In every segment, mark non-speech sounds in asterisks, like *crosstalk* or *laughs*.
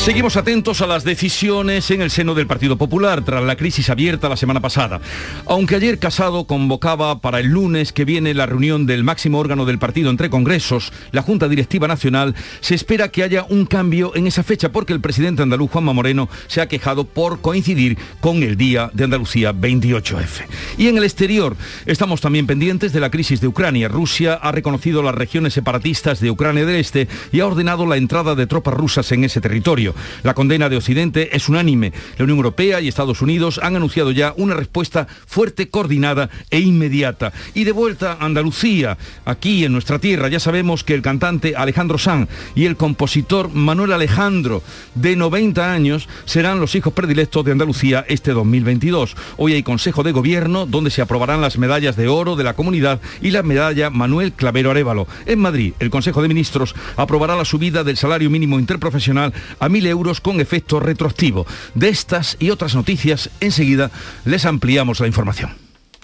Seguimos atentos a las decisiones en el seno del Partido Popular tras la crisis abierta la semana pasada. Aunque ayer Casado convocaba para el lunes que viene la reunión del máximo órgano del partido entre congresos, la Junta Directiva Nacional, se espera que haya un cambio en esa fecha porque el presidente andaluz Juanma Moreno se ha quejado por coincidir con el Día de Andalucía 28F. Y en el exterior estamos también pendientes de la crisis de Ucrania. Rusia ha reconocido las regiones separatistas de Ucrania del Este y ha ordenado la entrada de tropas rusas en ese territorio. La condena de Occidente es unánime. La Unión Europea y Estados Unidos han anunciado ya una respuesta fuerte, coordinada e inmediata. Y de vuelta a Andalucía, aquí en nuestra tierra, ya sabemos que el cantante Alejandro Sanz y el compositor Manuel Alejandro, de 90 años, serán los hijos predilectos de Andalucía este 2022. Hoy hay Consejo de Gobierno donde se aprobarán las medallas de oro de la comunidad y la medalla Manuel Clavero Arevalo. En Madrid, el Consejo de Ministros aprobará la subida del salario mínimo interprofesional a euros con efecto retroactivo. De estas y otras noticias, enseguida les ampliamos la información.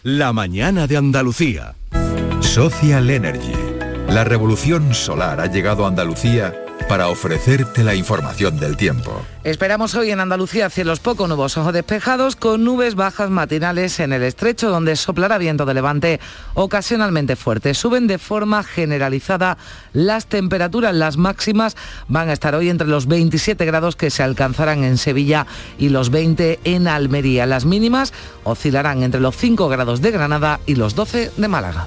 La mañana de Andalucía. Social Energy. La revolución solar ha llegado a Andalucía para ofrecerte la información del tiempo. Esperamos hoy en Andalucía cielos poco nubosos o despejados con nubes bajas matinales en el estrecho donde soplará viento de levante ocasionalmente fuerte. Suben de forma generalizada las temperaturas, las máximas van a estar hoy entre los 27 grados que se alcanzarán en Sevilla y los 20 en Almería. Las mínimas oscilarán entre los 5 grados de Granada y los 12 de Málaga.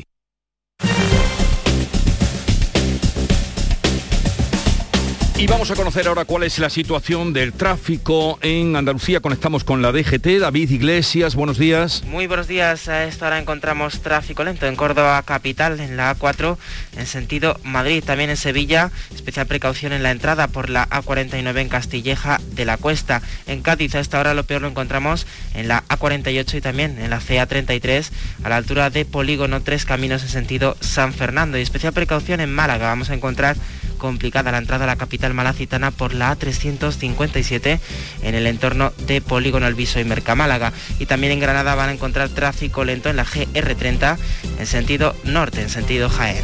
Y vamos a conocer ahora cuál es la situación del tráfico en Andalucía. Conectamos con la DGT. David Iglesias, buenos días. Muy buenos días. A esta hora encontramos tráfico lento en Córdoba capital, en la A4, en sentido Madrid, también en Sevilla. Especial precaución en la entrada por la A49 en Castilleja de la Cuesta. En Cádiz a esta hora lo peor lo encontramos en la A48 y también en la CA33 a la altura de Polígono 3 Caminos en sentido San Fernando. Y especial precaución en Málaga. Vamos a encontrar complicada la entrada a la capital malacitana por la A357 en el entorno de Polígono Alviso y Mercamálaga. Y también en Granada van a encontrar tráfico lento en la GR30 en sentido norte, en sentido Jaén.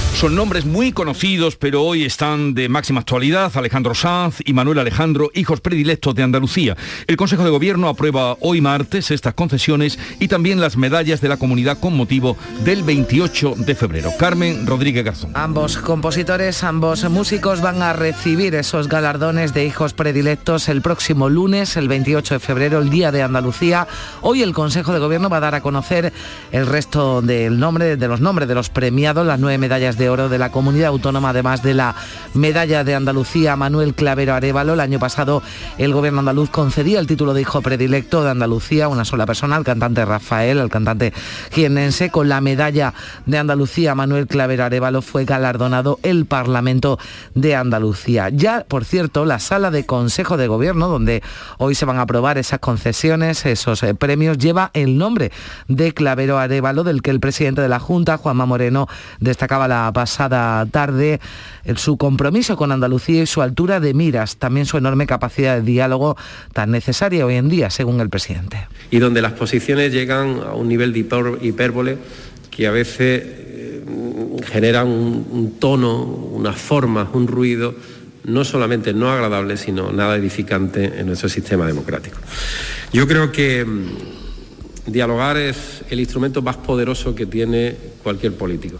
Son nombres muy conocidos, pero hoy están de máxima actualidad. Alejandro Sanz y Manuel Alejandro, hijos predilectos de Andalucía. El Consejo de Gobierno aprueba hoy martes estas concesiones y también las medallas de la comunidad con motivo del 28 de febrero. Carmen Rodríguez Garzón. Ambos compositores, ambos músicos van a recibir esos galardones de hijos predilectos el próximo lunes, el 28 de febrero, el Día de Andalucía. Hoy el Consejo de Gobierno va a dar a conocer el resto del nombre, de los nombres de los premiados, las nueve medallas de oro de la comunidad autónoma, además de la medalla de Andalucía Manuel Clavero Arevalo. El año pasado el gobierno andaluz concedía el título de hijo predilecto de Andalucía a una sola persona, al cantante Rafael, al cantante jienense. Con la medalla de Andalucía Manuel Clavero Arevalo fue galardonado el Parlamento de Andalucía. Ya, por cierto, la sala de Consejo de Gobierno, donde hoy se van a aprobar esas concesiones, esos eh, premios, lleva el nombre de Clavero Arevalo, del que el presidente de la Junta, Juanma Moreno, destacaba la pasada tarde su compromiso con Andalucía y su altura de miras, también su enorme capacidad de diálogo tan necesaria hoy en día, según el presidente. Y donde las posiciones llegan a un nivel de hipérbole que a veces eh, generan un, tono, unas formas, un ruido no solamente no agradable, sino nada edificante en nuestro sistema democrático. Yo creo que mm, dialogar es el instrumento más poderoso que tiene cualquier político.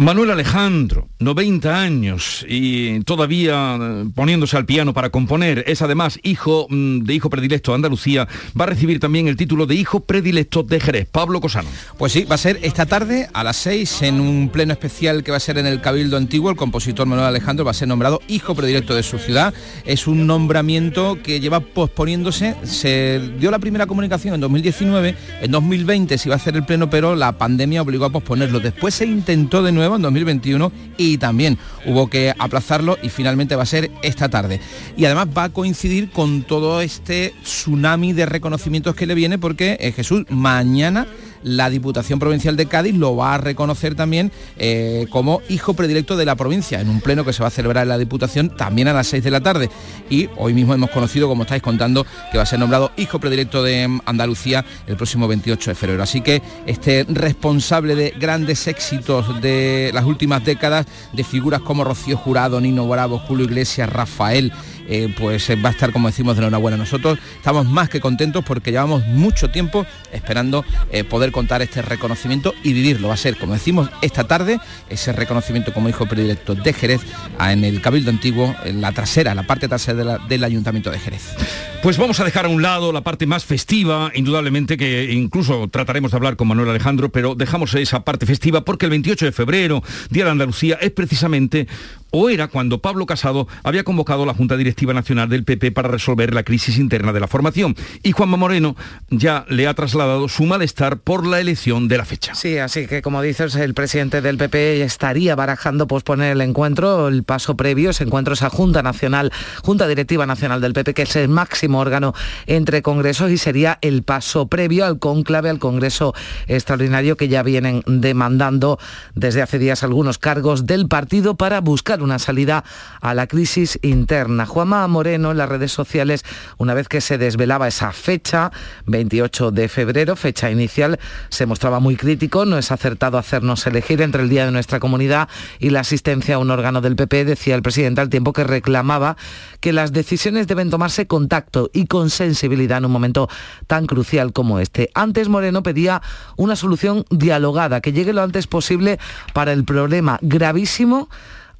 Manuel Alejandro, 90 años y todavía eh, poniéndose al piano para componer, es además hijo mm, de hijo predilecto de Andalucía, va a recibir también el título de hijo predilecto de Jerez. Pablo Cosano. Pues sí, va a ser esta tarde a las 6 en un pleno especial que va a ser en el Cabildo Antiguo. El compositor Manuel Alejandro va a ser nombrado hijo predilecto de su ciudad. Es un nombramiento que lleva posponiéndose. Se dio la primera comunicación en 2019, en 2020 se iba a hacer el pleno, pero la pandemia obligó a posponerlo. Después se intentó de nuevo en 2021 y también hubo que aplazarlo y finalmente va a ser esta tarde. Y además va a coincidir con todo este tsunami de reconocimientos que le viene porque eh, Jesús mañana la Diputación Provincial de Cádiz lo va a reconocer también eh, como hijo predilecto de la provincia, en un pleno que se va a celebrar en la Diputación también a las 6 de la tarde. Y hoy mismo hemos conocido, como estáis contando, que va a ser nombrado hijo predilecto de Andalucía el próximo 28 de febrero. Así que este responsable de grandes éxitos de las últimas décadas, de figuras como Rocío Jurado, Nino Bravo, Julio Iglesias, Rafael, eh, pues eh, va a estar, como decimos, de enhorabuena. Nosotros estamos más que contentos porque llevamos mucho tiempo esperando eh, poder contar este reconocimiento y vivirlo. Va a ser, como decimos, esta tarde, ese reconocimiento como hijo predilecto de Jerez en el Cabildo Antiguo, en la trasera, la parte trasera del Ayuntamiento de Jerez. Pues vamos a dejar a un lado la parte más festiva, indudablemente que incluso trataremos de hablar con Manuel Alejandro, pero dejamos esa parte festiva porque el 28 de febrero, Día de Andalucía, es precisamente o era cuando Pablo Casado había convocado la Junta Directiva Nacional del PP para resolver la crisis interna de la formación. Y Juanma Moreno ya le ha trasladado su malestar por la elección de la fecha. Sí, así que como dices, el presidente del PP estaría barajando posponer el encuentro, el paso previo, ese encuentro, esa Junta Nacional, Junta Directiva Nacional del PP, que es el máximo órgano entre congresos y sería el paso previo al conclave, al Congreso Extraordinario que ya vienen demandando desde hace días algunos cargos del partido para buscar una salida a la crisis interna. Juanma Moreno en las redes sociales, una vez que se desvelaba esa fecha, 28 de febrero, fecha inicial, se mostraba muy crítico, no es acertado hacernos elegir entre el día de nuestra comunidad y la asistencia a un órgano del PP, decía el presidente al tiempo que reclamaba que las decisiones deben tomarse con tacto y con sensibilidad en un momento tan crucial como este. Antes Moreno pedía una solución dialogada, que llegue lo antes posible para el problema gravísimo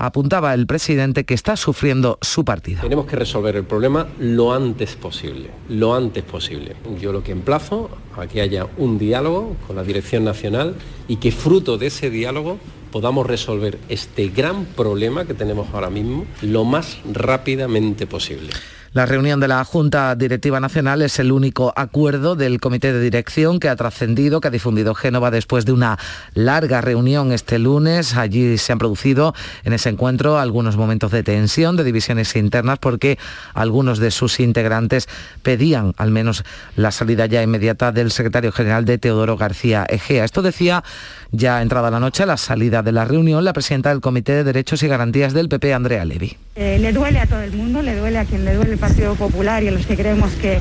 apuntaba el presidente que está sufriendo su partido. Tenemos que resolver el problema lo antes posible, lo antes posible. Yo lo que emplazo a que haya un diálogo con la Dirección Nacional y que fruto de ese diálogo podamos resolver este gran problema que tenemos ahora mismo lo más rápidamente posible. La reunión de la Junta Directiva Nacional es el único acuerdo del Comité de Dirección que ha trascendido, que ha difundido Génova después de una larga reunión este lunes. Allí se han producido en ese encuentro algunos momentos de tensión, de divisiones internas, porque algunos de sus integrantes pedían al menos la salida ya inmediata del secretario general de Teodoro García Egea. Esto decía ya entrada la noche, la salida de la reunión, la presidenta del Comité de Derechos y Garantías del PP, Andrea Levy. Eh, le duele a todo el mundo, le duele a quien le duele el Partido Popular y a los que creemos que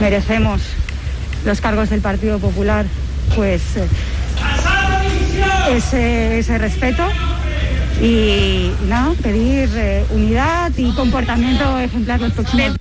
merecemos los cargos del Partido Popular, pues eh, ese, respeto y pedir eh, unidad y comportamiento ejemplar los próximos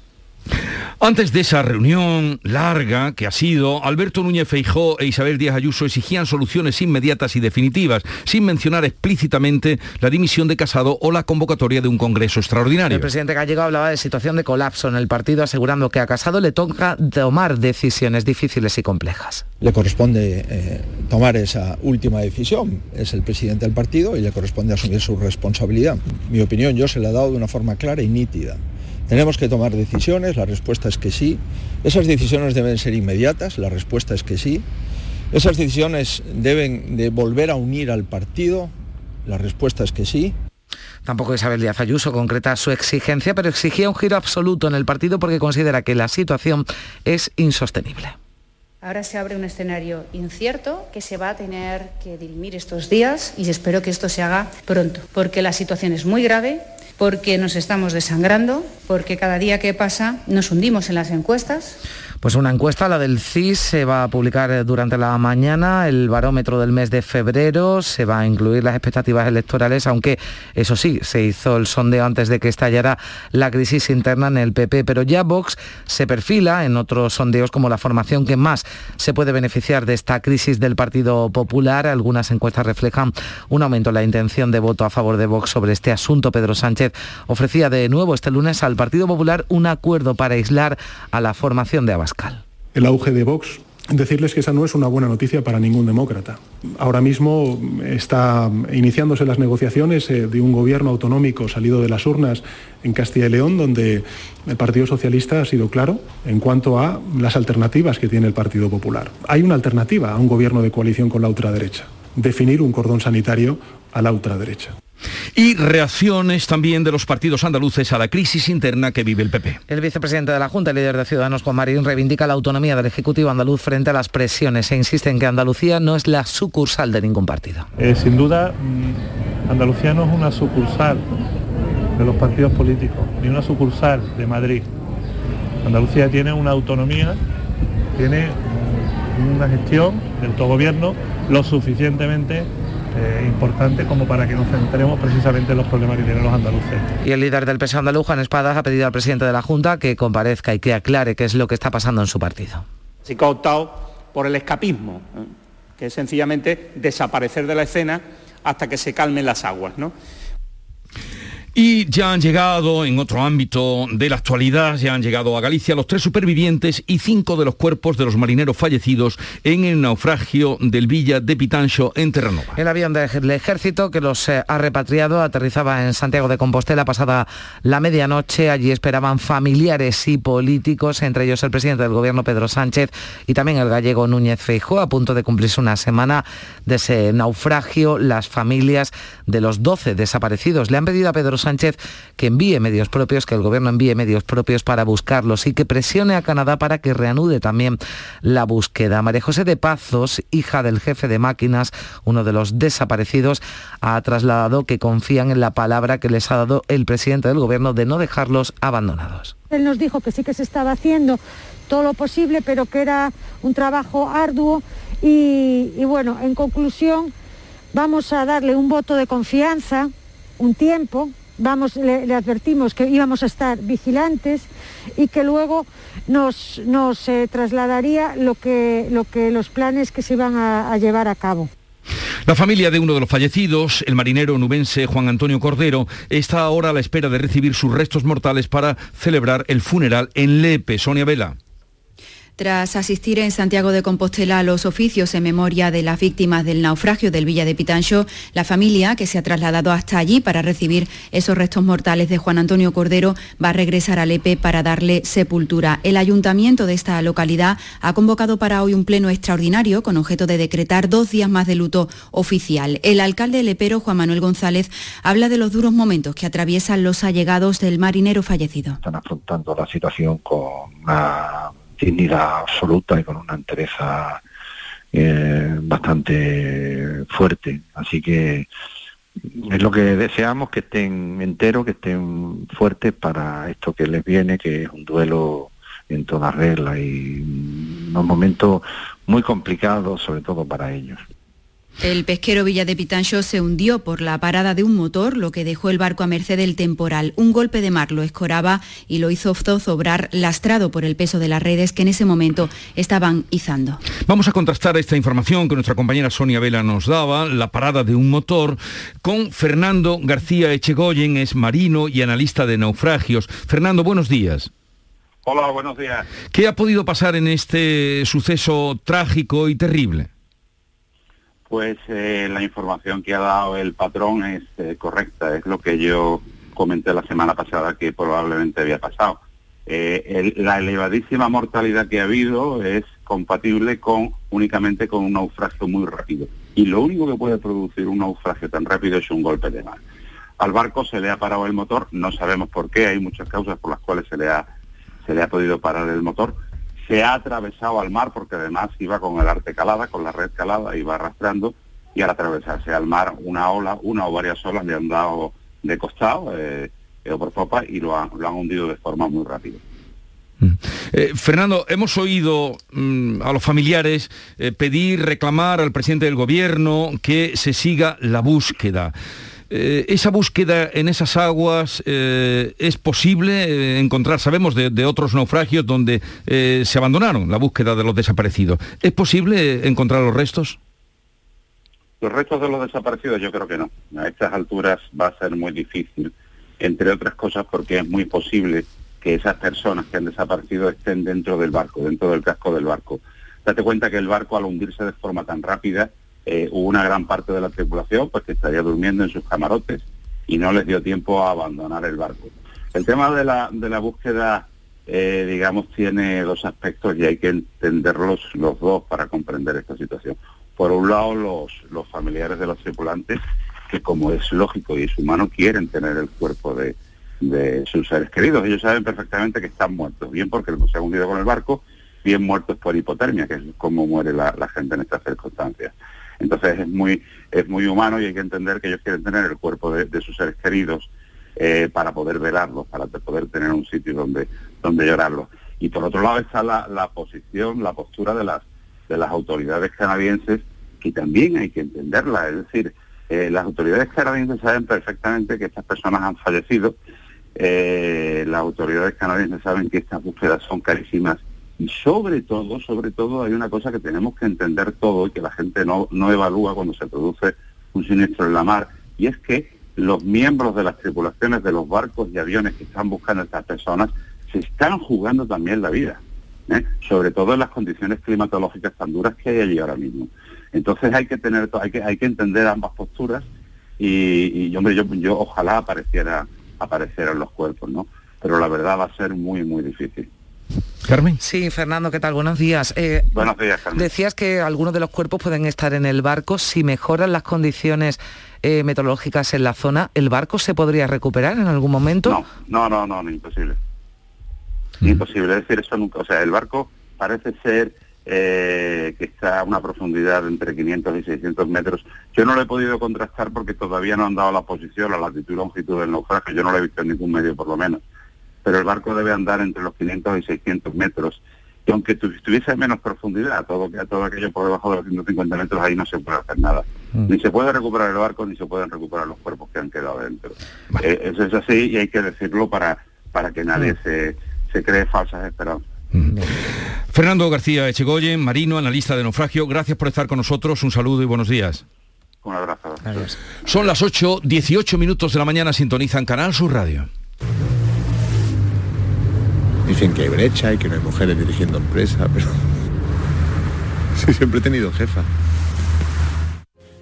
antes de esa reunión larga que ha sido, Alberto Núñez Feijó e Isabel Díaz Ayuso exigían soluciones inmediatas y definitivas, sin mencionar explícitamente la dimisión de Casado o la convocatoria de un Congreso extraordinario. El presidente Gallego hablaba de situación de colapso en el partido, asegurando que a Casado le toca tomar decisiones difíciles y complejas. Le corresponde eh, tomar esa última decisión, es el presidente del partido y le corresponde asumir su responsabilidad. Mi opinión yo se la he dado de una forma clara y nítida. Tenemos que tomar decisiones, la respuesta es que sí. Esas decisiones deben ser inmediatas, la respuesta es que sí. Esas decisiones deben de volver a unir al partido, la respuesta es que sí. Tampoco Isabel Díaz Ayuso concreta su exigencia, pero exigía un giro absoluto en el partido porque considera que la situación es insostenible. Ahora se abre un escenario incierto que se va a tener que dirimir estos días y espero que esto se haga pronto, porque la situación es muy grave, porque nos estamos desangrando, porque cada día que pasa nos hundimos en las encuestas. Pues una encuesta, la del CIS, se va a publicar durante la mañana, el barómetro del mes de febrero, se va a incluir las expectativas electorales, aunque eso sí, se hizo el sondeo antes de que estallara la crisis interna en el PP, pero ya Vox se perfila en otros sondeos como la formación que más se puede beneficiar de esta crisis del Partido Popular. Algunas encuestas reflejan un aumento en la intención de voto a favor de Vox sobre este asunto. Pedro Sánchez ofrecía de nuevo este lunes al Partido Popular un acuerdo para aislar a la formación de Abascal. El auge de Vox Decirles que esa no es una buena noticia para ningún demócrata. Ahora mismo está iniciándose las negociaciones eh, de un gobierno autonómico salido de las urnas en Castilla y León, donde el Partido Socialista ha sido claro en cuanto a las alternativas que tiene el Partido Popular. Hay una alternativa a un gobierno de coalición con la ultraderecha, definir un cordón sanitario a la ultraderecha. Y reacciones también de los partidos andaluces a la crisis interna que vive el PP. El vicepresidente de la Junta, el líder de Ciudadanos, Juan Marín, reivindica la autonomía del Ejecutivo andaluz frente a las presiones e insiste en que Andalucía no es la sucursal de ningún partido. Eh, sin duda, mm, Andalucía no es una sucursal de los partidos políticos, ni una sucursal de Madrid. Andalucía tiene una autonomía, tiene una gestión del autogobierno lo suficientemente eh, importante como para que nos centremos precisamente en los problemas que tienen los andaluces. Y el líder del PSOE andaluz, Juan Espadas, ha pedido al presidente de la Junta que comparezca y que aclare qué es lo que está pasando en su partido. Se ha optado por el escapismo, ¿eh? que es sencillamente desaparecer de la escena hasta que se calmen las aguas. ¿no? Y ya han llegado, en otro ámbito de la actualidad, ya han llegado a Galicia los tres supervivientes y cinco de los cuerpos de los marineros fallecidos en el naufragio del Villa de Pitancho en Terranova. El avión del ejército que los eh, ha repatriado aterrizaba en Santiago de Compostela pasada la medianoche. Allí esperaban familiares y políticos, entre ellos el presidente del gobierno Pedro Sánchez y también el gallego Núñez Feijóo, a punto de cumplirse una semana de ese naufragio. Las familias de los 12 desaparecidos le han pedido a Pedro Sánchez que envíe medios propios, que el gobierno envíe medios propios para buscarlos y que presione a Canadá para que reanude también la búsqueda. María José de Pazos, hija del jefe de máquinas, uno de los desaparecidos, ha trasladado que confían en la palabra que les ha dado el presidente del gobierno de no dejarlos abandonados. Él nos dijo que sí que se estaba haciendo todo lo posible, pero que era un trabajo arduo y, y bueno, en conclusión, vamos a darle un voto de confianza, un tiempo, vamos, le, advertimos que íbamos a estar vigilantes y que luego nos, nos eh, trasladaría lo que, lo que, los planes que se iban a, llevar a cabo. La familia de uno de los fallecidos, el marinero nubense Juan Antonio Cordero, está ahora a la espera de recibir sus restos mortales para celebrar el funeral en Lepe. Sonia Vela. Tras asistir en Santiago de Compostela a los oficios en memoria de las víctimas del naufragio del Villa de Pitancho, la familia, que se ha trasladado hasta allí para recibir esos restos mortales de Juan Antonio Cordero, va a regresar a Lepe para darle sepultura. El ayuntamiento de esta localidad ha convocado para hoy un pleno extraordinario con objeto de decretar dos días más de luto oficial. El alcalde lepero, Juan Manuel González, habla de los duros momentos que atraviesan los allegados del marinero fallecido. Están afrontando la situación con dignidad absoluta y con una entereza eh, bastante fuerte. Así que es lo que deseamos, que estén enteros, que estén fuertes para esto que les viene, que es un duelo en toda regla y unos momentos muy complicados, sobre todo para ellos. El pesquero Villa de Pitancho se hundió por la parada de un motor, lo que dejó el barco a merced del temporal. Un golpe de mar lo escoraba y lo hizo zozobrar lastrado por el peso de las redes que en ese momento estaban izando. Vamos a contrastar esta información que nuestra compañera Sonia Vela nos daba, la parada de un motor, con Fernando García Echegoyen, es marino y analista de naufragios. Fernando, buenos días. Hola, buenos días. ¿Qué ha podido pasar en este suceso trágico y terrible? Pues la información que ha dado el patrón es eh, correcta, es lo que yo comenté la semana pasada que probablemente había pasado. Eh, la elevadísima mortalidad que ha habido es compatible únicamente con un naufragio muy rápido. Y lo único que puede producir un naufragio tan rápido es un golpe de mar. Al barco se le ha parado el motor, no sabemos por qué, hay muchas causas por las cuales se le ha, se le ha podido parar el motor, se ha atravesado al mar porque además iba con el arte calada, con la red calada, iba arrastrando y al atravesarse al mar una ola, una o varias olas le han dado de costado eh, o por popa y lo han, lo han hundido de forma muy rápida. Eh, Fernando, hemos oído mm, a los familiares eh, pedir, reclamar al presidente del gobierno que se siga la búsqueda. Eh, ¿Esa búsqueda en esas aguas es posible encontrar? Sabemos de, otros naufragios donde se abandonaron la búsqueda de los desaparecidos. ¿Es posible encontrar los restos? Los restos de los desaparecidos yo creo que no. A estas alturas va a ser muy difícil, entre otras cosas porque es muy posible que esas personas que han desaparecido estén dentro del barco, dentro del casco del barco. Date cuenta que el barco al hundirse de forma tan rápida, eh, hubo una gran parte de la tripulación pues, que estaría durmiendo en sus camarotes y no les dio tiempo a abandonar el barco. El tema de la, de la búsqueda, eh, digamos, tiene dos aspectos y hay que entenderlos los dos para comprender esta situación. Por un lado, los, los familiares de los tripulantes, que como es lógico y es humano, quieren tener el cuerpo de, de sus seres queridos. Ellos saben perfectamente que están muertos, bien porque se han hundido con el barco, bien muertos por hipotermia, que es como muere la, gente en estas circunstancias. Entonces es muy, es muy humano y hay que entender que ellos quieren tener el cuerpo de, sus seres queridos eh, para poder velarlos, para poder tener un sitio donde, donde llorarlos. Y por otro lado está la, posición, la postura de las, de las autoridades canadienses, que también hay que entenderla. Es decir, eh, las autoridades canadienses saben perfectamente que estas personas han fallecido eh, las autoridades canadienses saben que estas búsquedas son carísimas y sobre todo, sobre todo hay una cosa que tenemos que entender todo y que la gente no, no evalúa cuando se produce un siniestro en la mar y es que los miembros de las tripulaciones de los barcos y aviones que están buscando a estas personas se están jugando también la vida, ¿eh? sobre todo en las condiciones climatológicas tan duras que hay allí ahora mismo. Entonces hay que tener, hay que, hay que entender ambas posturas y, y hombre, yo, yo ojalá apareciera aparecer los cuerpos, ¿no? Pero la verdad va a ser muy, muy difícil. Carmen. Sí, Fernando, ¿qué tal? Buenos días. Eh, Buenos días, Carmen. Decías que algunos de los cuerpos pueden estar en el barco. Si mejoran las condiciones eh, meteorológicas en la zona, ¿el barco se podría recuperar en algún momento? No, no, no, no, no imposible. Mm. Imposible. Es decir, eso nunca, o sea, el barco parece ser eh, que está a una profundidad entre 500 y 600 metros. Yo no lo he podido contrastar porque todavía no han dado la posición, la latitud y longitud del naufragio, yo no lo he visto en ningún medio por lo menos. Pero el barco debe andar entre los 500 y 600 metros. Y aunque tuviese a menos profundidad, todo, todo aquello por debajo de los 150 metros, ahí no se puede hacer nada. Mm. Ni se puede recuperar el barco, ni se pueden recuperar los cuerpos que han quedado dentro. Eh, eso es así y hay que decirlo para, para que nadie mm. se, se cree falsas esperanzas. Fernando García Echegoyen, marino, analista de naufragio, gracias por estar con nosotros, un saludo y buenos días. Un abrazo. Son las 8, 18 minutos de la mañana, sintonizan Canal Sur Radio. Dicen que hay brecha y que no hay mujeres dirigiendo empresa, pero... *laughs* Sí, siempre he tenido jefa.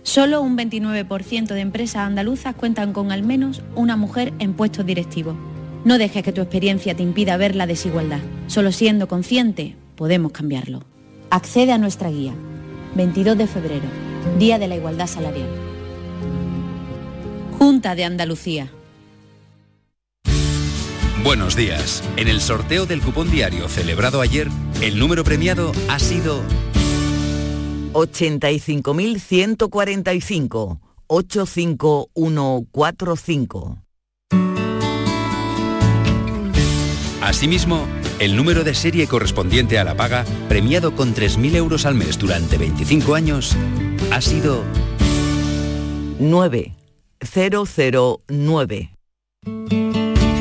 Solo un 29% de empresas andaluzas cuentan con al menos una mujer en puestos directivos. No dejes que tu experiencia te impida ver la desigualdad. Solo siendo consciente podemos cambiarlo. Accede a nuestra guía. 22 de febrero, Día de la Igualdad Salarial. Junta de Andalucía. Buenos días. En el sorteo del cupón diario celebrado ayer, el número premiado ha sido 85.145 85145. Asimismo, el número de serie correspondiente a la paga, premiado con 3.000 euros al mes durante 25 años, ha sido 9009.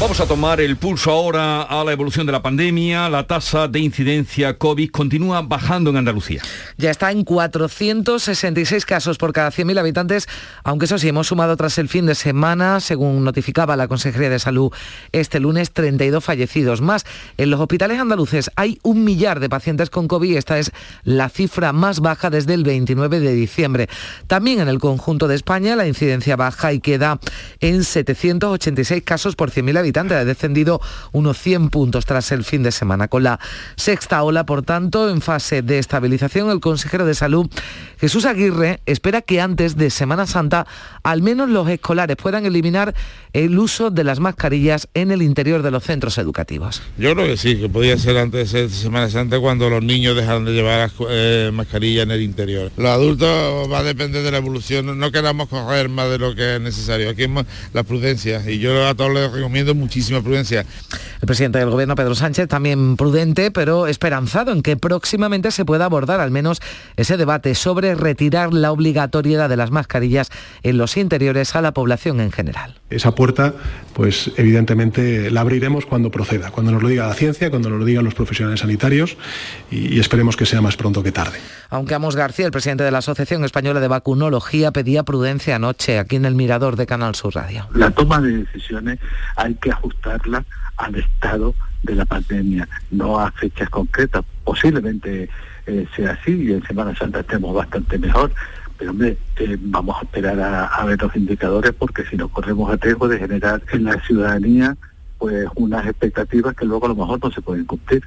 Vamos a tomar el pulso ahora a la evolución de la pandemia. La tasa de incidencia COVID continúa bajando en Andalucía. Ya está en 466 casos por cada 100.000 habitantes, aunque eso sí, hemos sumado tras el fin de semana, según notificaba la Consejería de Salud este lunes, 32 fallecidos más. En los hospitales andaluces hay un millar de pacientes con COVID. Esta es la cifra más baja desde el 29 de diciembre. También en el conjunto de España la incidencia baja y queda en 786 casos por 100.000 habitantes habitantes. Ha descendido unos 100 puntos tras el fin de semana. Con la sexta ola, por tanto, en fase de estabilización, el consejero de Salud, Jesús Aguirre, espera que antes de Semana Santa al menos los escolares puedan eliminar el uso de las mascarillas en el interior de los centros educativos. Yo creo que sí, que podía ser antes de Semana Santa cuando los niños dejaran de llevar eh, mascarilla en el interior. Los adultos va a depender de la evolución, no queramos coger más de lo que es necesario. Aquí es la prudencia y yo a todos les recomiendo muchísima prudencia. El presidente del gobierno, Pedro Sánchez, también prudente, pero esperanzado en que próximamente se pueda abordar al menos ese debate sobre retirar la obligatoriedad de las mascarillas en los interiores a la población en general. Esa puerta, pues evidentemente la abriremos cuando proceda, cuando nos lo diga la ciencia, cuando nos lo digan los profesionales sanitarios y, y esperemos que sea más pronto que tarde. Aunque Amos García, el presidente de la Asociación Española de Vacunología, pedía prudencia anoche aquí en el Mirador de Canal Sur Radio. La toma de decisiones hay que ajustarla al estado de la pandemia, no a fechas concretas. Posiblemente eh, sea así y en Semana Santa estemos bastante mejor, pero hombre, eh, vamos a esperar a, a, ver los indicadores porque si no corremos a riesgo de generar en la ciudadanía pues unas expectativas que luego a lo mejor no se pueden cumplir.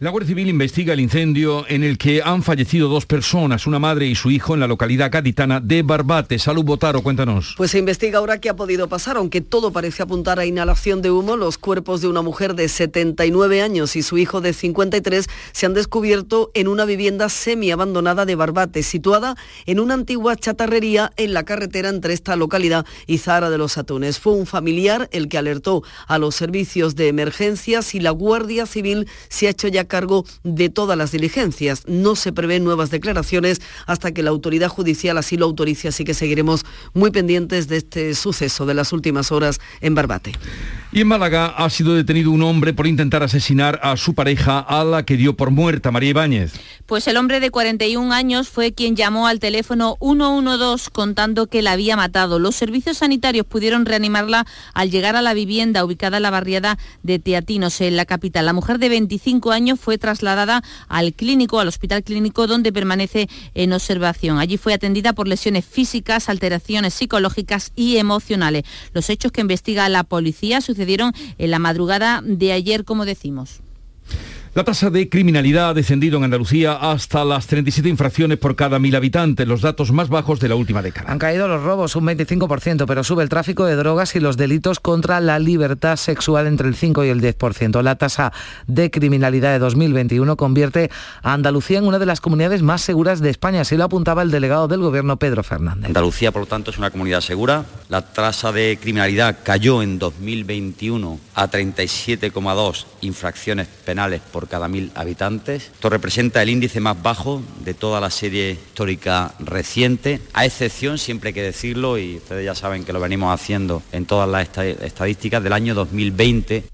La Guardia Civil investiga el incendio en el que han fallecido dos personas, una madre y su hijo, en la localidad gaditana de Barbate. Salud Botaro, cuéntanos. Pues se investiga ahora qué ha podido pasar, aunque todo parece apuntar a inhalación de humo. Los cuerpos de una mujer de 79 años y su hijo de 53 se han descubierto en una vivienda semi-abandonada de Barbate, situada en una antigua chatarrería en la carretera entre esta localidad y Zahara de los Atunes. Fue un familiar el que alertó a los servicios de emergencias y la Guardia Civil se ha hecho ya cargo de todas las diligencias. No se prevén nuevas declaraciones hasta que la autoridad judicial así lo autorice, así que seguiremos muy pendientes de este suceso de las últimas horas en Barbate. Y en Málaga ha sido detenido un hombre por intentar asesinar a su pareja, a la que dio por muerta, María Ibáñez. Pues el hombre de 41 años fue quien llamó al teléfono 112 contando que la había matado. Los servicios sanitarios pudieron reanimarla al llegar a la vivienda ubicada en la barriada de Teatinos, en la capital. La mujer de 25 años fue trasladada al clínico, al hospital clínico, donde permanece en observación. Allí fue atendida por lesiones físicas, alteraciones psicológicas y emocionales. Los hechos que investiga la policía sucedieron en la madrugada de ayer, como decimos. La tasa de criminalidad ha descendido en Andalucía hasta las 37 infracciones por cada mil habitantes, los datos más bajos de la última década. Han caído los robos un 25%, pero sube el tráfico de drogas y los delitos contra la libertad sexual entre el 5 y el 10%. La tasa de criminalidad de 2021 convierte a Andalucía en una de las comunidades más seguras de España, así lo apuntaba el delegado del gobierno Pedro Fernández. Andalucía, por lo tanto, es una comunidad segura. La tasa de criminalidad cayó en 2021 a 37,2 infracciones penales por cada mil habitantes. Esto representa el índice más bajo de toda la serie histórica reciente, a excepción, siempre hay que decirlo, y ustedes ya saben que lo venimos haciendo en todas las estadísticas, del año 2020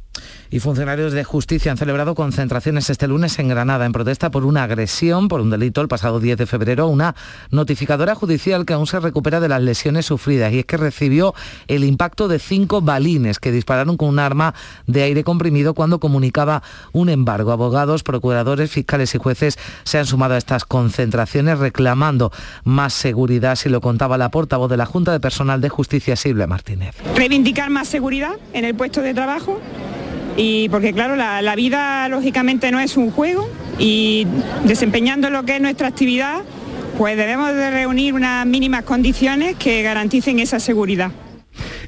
y funcionarios de justicia han celebrado concentraciones este lunes en Granada en protesta por una agresión, por un delito el pasado 10 de febrero, una notificadora judicial que aún se recupera de las lesiones sufridas y es que recibió el impacto de cinco balines que dispararon con un arma de aire comprimido cuando comunicaba un embargo. Abogados, procuradores, fiscales y jueces se han sumado a estas concentraciones reclamando más seguridad, si lo contaba la portavoz de la Junta de Personal de Justicia, Silvia Martínez. Reivindicar más seguridad en el puesto de trabajo y porque claro, la, la, vida lógicamente no es un juego y desempeñando lo que es nuestra actividad, pues debemos de reunir unas mínimas condiciones que garanticen esa seguridad.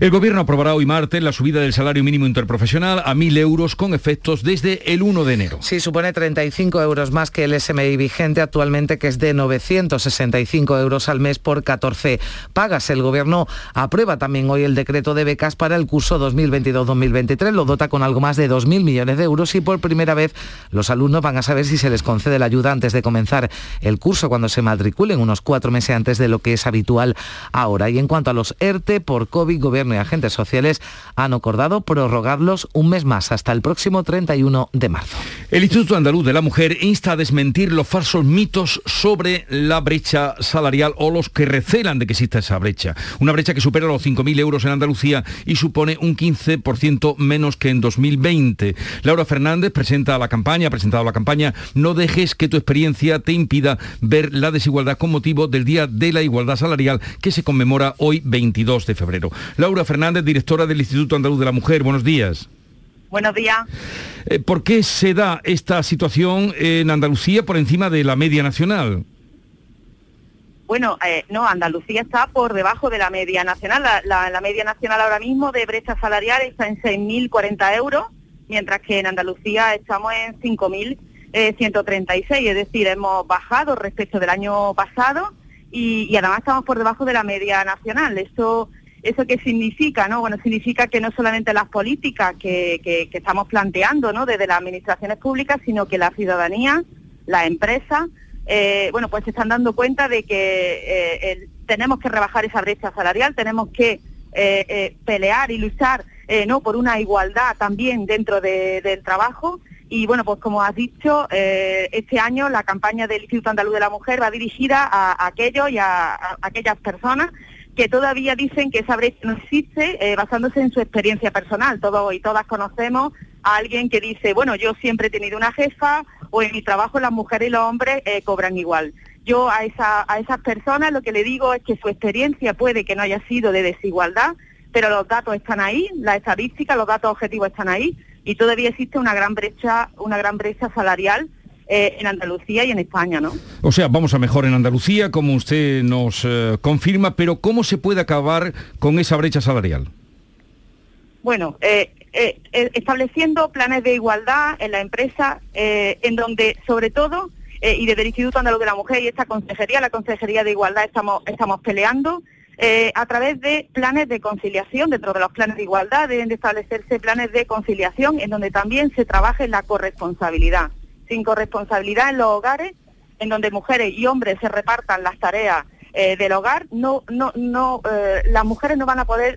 El Gobierno aprobará hoy martes la subida del salario mínimo interprofesional a 1.000 euros con efectos desde el 1 de enero. Sí, supone 35 euros más que el SMI vigente actualmente, que es de 965 euros al mes por 14 pagas. El Gobierno aprueba también hoy el decreto de becas para el curso 2022-2023. Lo dota con algo más de 2.000 millones de euros y por primera vez los alumnos van a saber si se les concede la ayuda antes de comenzar el curso, cuando se matriculen unos cuatro meses antes de lo que es habitual ahora. Y en cuanto a los ERTE por COVID, Gobierno y agentes sociales han acordado prorrogarlos un mes más hasta el próximo 31 de marzo. El Instituto Andaluz de la Mujer insta a desmentir los falsos mitos sobre la brecha salarial o los que recelan de que exista esa brecha. Una brecha que supera los 5.000 euros en Andalucía y supone un 15% menos que en 2020. Laura Fernández presenta la campaña, ha presentado la campaña No dejes que tu experiencia te impida ver la desigualdad con motivo del Día de la Igualdad Salarial que se conmemora hoy 22 de febrero. Laura Laura Fernández, directora del Instituto Andaluz de la Mujer. Buenos días. Buenos días. Eh, ¿Por qué se da esta situación en Andalucía por encima de la media nacional? Bueno, eh, no, Andalucía está por debajo de la media nacional. La, media nacional ahora mismo de brecha salarial está en 6.040 euros, mientras que en Andalucía estamos en 5.136, eh, es decir, hemos bajado respecto del año pasado y, además estamos por debajo de la media nacional. Eso, ¿Eso qué significa? No? Bueno, significa que no solamente las políticas que, estamos planteando ¿no? desde las administraciones públicas, sino que la ciudadanía, las empresas, eh, bueno, pues se están dando cuenta de que eh, tenemos que rebajar esa brecha salarial, tenemos que eh, pelear y luchar no por una igualdad también dentro del trabajo. Y bueno, pues como has dicho, este año la campaña del Instituto Andaluz de la Mujer va dirigida a, aquellos y a, aquellas personas que todavía dicen que esa brecha no existe basándose en su experiencia personal. Todos y todas conocemos a alguien que dice, bueno, yo siempre he tenido una jefa o en mi trabajo las mujeres y los hombres eh, cobran igual. Yo a, esa, a esas personas lo que le digo es que su experiencia puede que no haya sido de desigualdad, pero los datos están ahí, la estadística, los datos objetivos están ahí y todavía existe una gran brecha, una gran brecha salarial eh, en Andalucía y en España, ¿no? O sea, vamos a mejor en Andalucía, como usted nos eh, confirma, pero ¿cómo se puede acabar con esa brecha salarial? Bueno, eh, estableciendo planes de igualdad en la empresa, en donde sobre todo, y desde el Instituto Andaluz de la Mujer y esta consejería, la Consejería de Igualdad, estamos, estamos peleando, a través de planes de conciliación, dentro de los planes de igualdad deben de establecerse planes de conciliación en donde también se trabaje la corresponsabilidad. Sin corresponsabilidad en los hogares, en donde mujeres y hombres se repartan las tareas del hogar, no, no, no, las mujeres no van a poder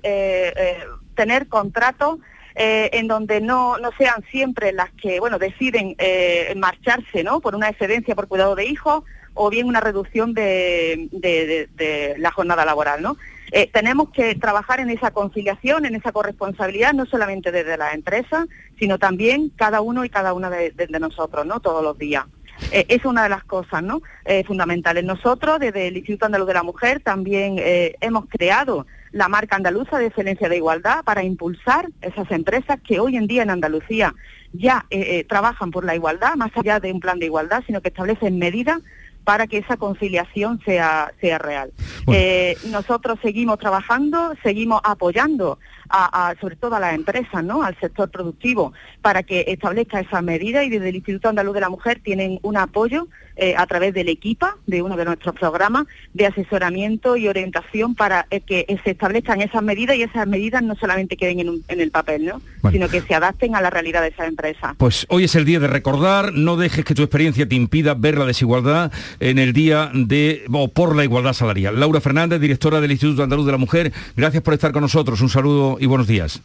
tener contratos eh, en donde no, no sean siempre las que bueno deciden eh, marcharse ¿no? por una excedencia por cuidado de hijos o bien una reducción de, de, la jornada laboral. ¿no? Eh, tenemos que trabajar en esa conciliación, en esa corresponsabilidad, no solamente desde las empresas, sino también cada uno y cada una de, nosotros, ¿no? todos los días. es una de las cosas ¿no? fundamentales. Nosotros, desde el Instituto Andaluz de la Mujer, también hemos creado la marca andaluza de excelencia de igualdad para impulsar esas empresas que hoy en día en Andalucía ya eh, eh, trabajan por la igualdad, más allá de un plan de igualdad, sino que establecen medidas para que esa conciliación sea, sea real. Eh, nosotros seguimos trabajando, seguimos apoyando a, sobre todo a las empresas, ¿no? al sector productivo, para que establezca esa medida y desde el Instituto Andaluz de la Mujer tienen un apoyo eh, a través del EQUIPA, de uno de nuestros programas de asesoramiento y orientación para eh, que se establezcan esas medidas y esas medidas no solamente queden en, el papel, ¿no? sino que se adapten a la realidad de esas empresas. Pues hoy es el día de recordar, no dejes que tu experiencia te impida ver la desigualdad en el día de o por la igualdad salarial. Laura Fernández, directora del Instituto Andaluz de la Mujer, gracias por estar con nosotros. Un saludo y buenos días.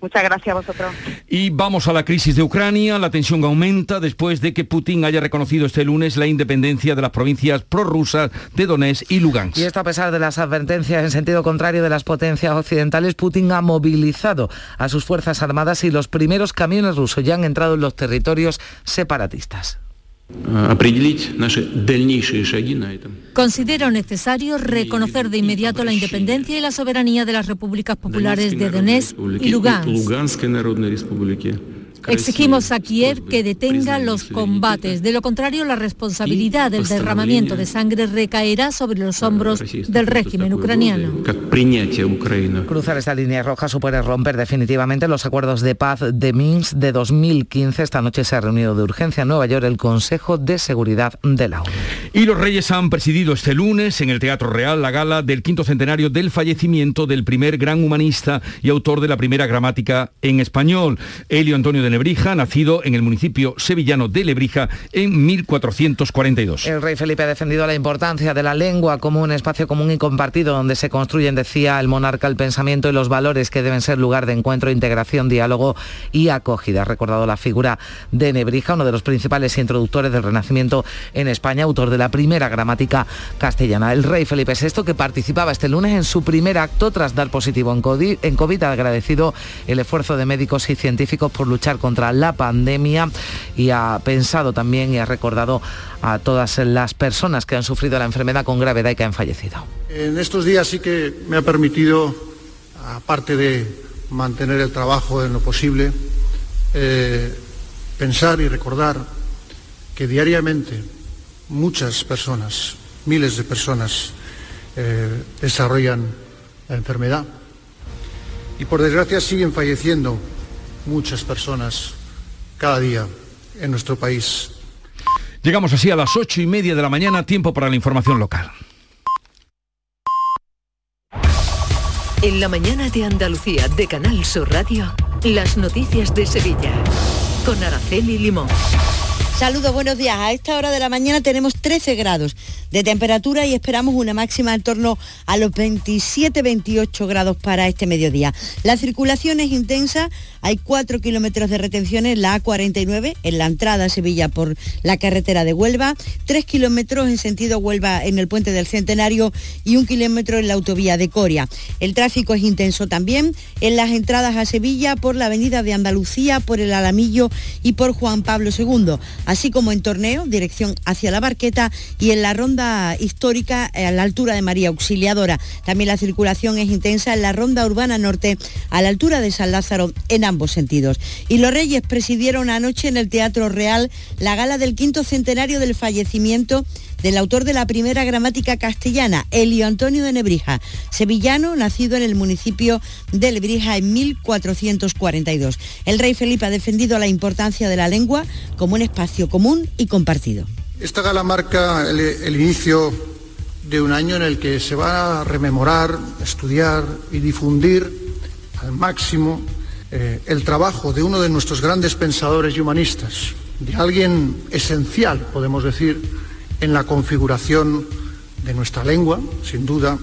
Muchas gracias a vosotros. Y vamos a la crisis de Ucrania. La tensión aumenta después de que Putin haya reconocido este lunes la independencia de las provincias prorrusas de Donetsk y Lugansk. Y esto a pesar de las advertencias en sentido contrario de las potencias occidentales, Putin ha movilizado a sus fuerzas armadas y los primeros camiones rusos ya han entrado en los territorios separatistas. Considero necesario reconocer de inmediato la independencia y la soberanía de las repúblicas populares de Donetsk y Lugansk Exigimos a Kiev que detenga los combates. De lo contrario, la responsabilidad del derramamiento de sangre recaerá sobre los hombros del régimen ucraniano. Cruzar esta línea roja supone romper definitivamente los acuerdos de paz de Minsk de 2015. Esta noche se ha reunido de urgencia en Nueva York el Consejo de Seguridad de la ONU. Y los reyes han presidido este lunes en el Teatro Real la gala del quinto centenario del fallecimiento del primer gran humanista y autor de la primera gramática en español, Elio Antonio de Lebrija, nacido en el municipio sevillano de Lebrija en 1442. El rey Felipe ha defendido la importancia de la lengua como un espacio común y compartido donde se construyen, decía el monarca, el pensamiento y los valores que deben ser lugar de encuentro, integración, diálogo y acogida. Ha recordado la figura de Nebrija, uno de los principales introductores del Renacimiento en España, autor de la primera gramática castellana. El rey Felipe VI, que participaba este lunes en su primer acto tras dar positivo en COVID, ha agradecido el esfuerzo de médicos y científicos por luchar contra la pandemia y ha pensado también y ha recordado a todas las personas que han sufrido la enfermedad con gravedad y que han fallecido. En estos días sí que me ha permitido aparte de mantener el trabajo en lo posible, eh, pensar y recordar que diariamente muchas personas, miles de personas, eh, desarrollan la enfermedad y por desgracia siguen falleciendo muchas personas cada día en nuestro país. Llegamos así a las ocho y media de la mañana, tiempo para la información local. En la mañana de Andalucía de Canal Sur Radio, las noticias de Sevilla. Con Araceli Limón. Saludos, buenos días. A esta hora de la mañana tenemos 13 grados de temperatura y esperamos una máxima en torno a los 27-28 grados para este mediodía. La circulación es intensa, hay 4 kilómetros de retención en la A49, en la entrada a Sevilla por la carretera de Huelva, 3 kilómetros en sentido Huelva en el puente del Centenario y un kilómetro en la autovía de Coria. El tráfico es intenso también en las entradas a Sevilla por la avenida de Andalucía, por el Alamillo y por Juan Pablo II así como en torneo, dirección hacia la Barqueta y en la ronda histórica eh, a la altura de María Auxiliadora. También la circulación es intensa en la ronda urbana norte a la altura de San Lázaro en ambos sentidos. Y los Reyes presidieron anoche en el Teatro Real la gala del quinto centenario del fallecimiento del autor de la primera gramática castellana, Elio Antonio de Nebrija, sevillano, nacido en el municipio de Lebrija en 1442. El rey Felipe ha defendido la importancia de la lengua como un espacio común y compartido. Esta gala marca el, el inicio de un año en el que se va a rememorar, estudiar y difundir al máximo eh, el trabajo de uno de nuestros grandes pensadores y humanistas, de alguien esencial, podemos decir, en la configuración de nuestra lengua, sin duda,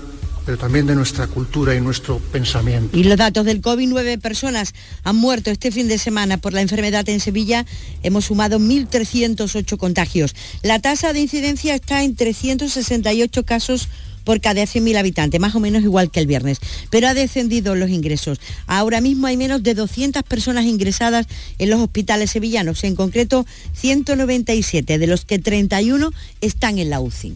pero también de nuestra cultura y nuestro pensamiento. Y los datos del COVID, nueve personas han muerto este fin de semana por la enfermedad en Sevilla. Hemos sumado 1.308 contagios. La tasa de incidencia está en 368 casos por cada 100.000 habitantes, más o menos igual que el viernes. Pero ha descendido los ingresos. Ahora mismo hay menos de 200 personas ingresadas en los hospitales sevillanos, en concreto 197, de los que 31 están en la UCI.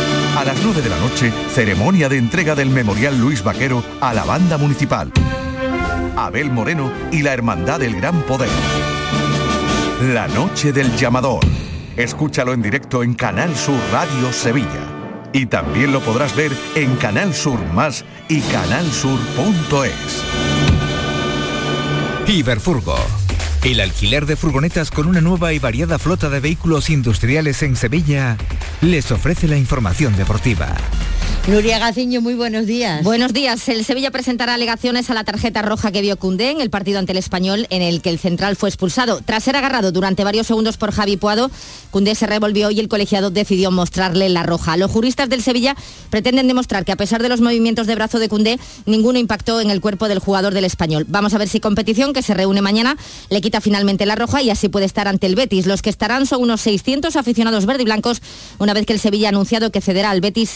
A las 9 de la noche, ceremonia de entrega del Memorial Luis Vaquero a la banda municipal. Abel Moreno y la Hermandad del Gran Poder. La noche del llamador. Escúchalo en directo en Canal Sur Radio Sevilla. Y también lo podrás ver en Canal Sur Más y canalsur.es. Iberfurgo. El alquiler de furgonetas con una nueva y variada flota de vehículos industriales en Sevilla les ofrece la información deportiva. Nuria Gaciño, muy buenos días. Buenos días. El Sevilla presentará alegaciones a la tarjeta roja que vio Cundé en el partido ante el Español en el que el central fue expulsado. Tras ser agarrado durante varios segundos por Javi Puado, Cundé se revolvió y el colegiado decidió mostrarle la roja. Los juristas del Sevilla pretenden demostrar que a pesar de los movimientos de brazo de Cundé, ninguno impactó en el cuerpo del jugador del Español. Vamos a ver si competición, que se reúne mañana, le quita finalmente la roja y así puede estar ante el Betis. Los que estarán son unos 600 aficionados verde y blancos, una vez que el Sevilla ha anunciado que cederá al Betis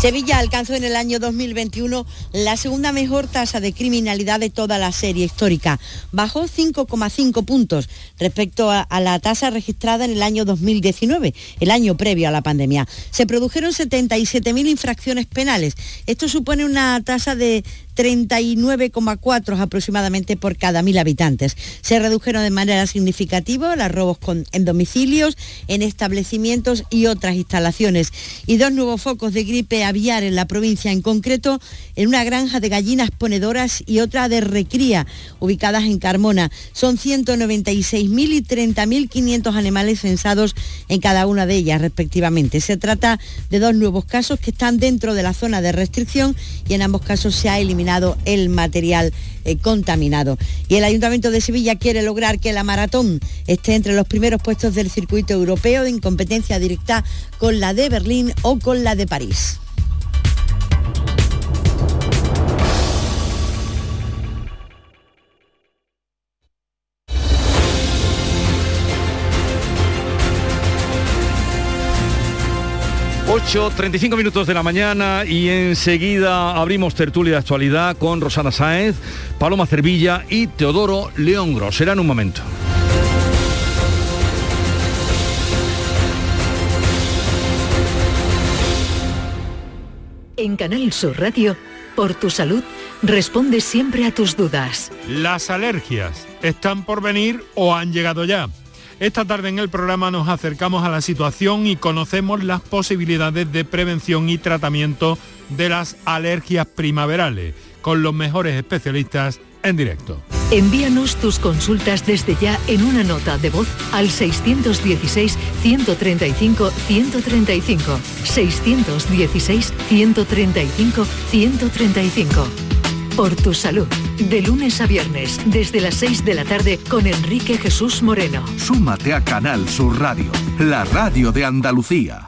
Sevilla alcanzó en el año 2021 la segunda mejor tasa de criminalidad de toda la serie histórica. Bajó 5,5 puntos respecto a, la tasa registrada en el año 2019, el año previo a la pandemia. Se produjeron 77.000 infracciones penales. Esto supone una tasa de 39,4 aproximadamente por cada mil habitantes. Se redujeron de manera significativa los robos en domicilios, en establecimientos y otras instalaciones. Y dos nuevos focos de gripe aviar en la provincia, en concreto en una granja de gallinas ponedoras y otra de recría, ubicadas en Carmona. Son 196.000 y 30.500 animales censados en cada una de ellas, respectivamente. Se trata de dos nuevos casos que están dentro de la zona de restricción y en ambos casos se ha eliminado el material eh, contaminado. Y el Ayuntamiento de Sevilla quiere lograr que la maratón esté entre los primeros puestos del circuito europeo en competencia directa con la de Berlín o con la de París. 8.35 minutos de la mañana y enseguida abrimos tertulia de actualidad con Rosana Sáez, Paloma Cervilla y Teodoro León Gros. Será en un momento. En Canal Sur Radio, por tu salud, responde siempre a tus dudas. Las alergias, ¿están por venir o han llegado ya? Esta tarde en el programa nos acercamos a la situación y conocemos las posibilidades de prevención y tratamiento de las alergias primaverales con los mejores especialistas en directo. Envíanos tus consultas desde ya en una nota de voz al 616-135-135. 616-135-135 por tu salud. De lunes a viernes, desde las 6 de la tarde, con Enrique Jesús Moreno. Súmate a Canal Sur Radio, la radio de Andalucía.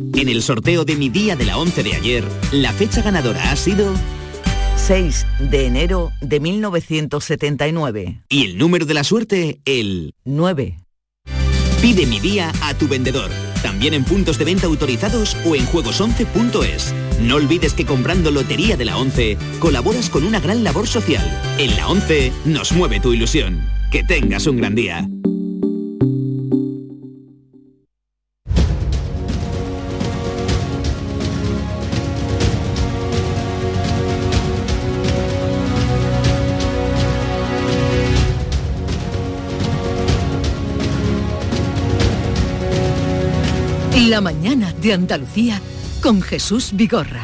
En el sorteo de mi día de la 11 de ayer, la fecha ganadora ha sido 6 de enero de 1979. Y el número de la suerte, el 9. Pide mi día a tu vendedor, también en puntos de venta autorizados o en juegos11.es. No olvides que comprando Lotería de la 11 colaboras con una gran labor social. En la 11 nos mueve tu ilusión. Que tengas un gran día. La mañana de Andalucía con Jesús Vigorra.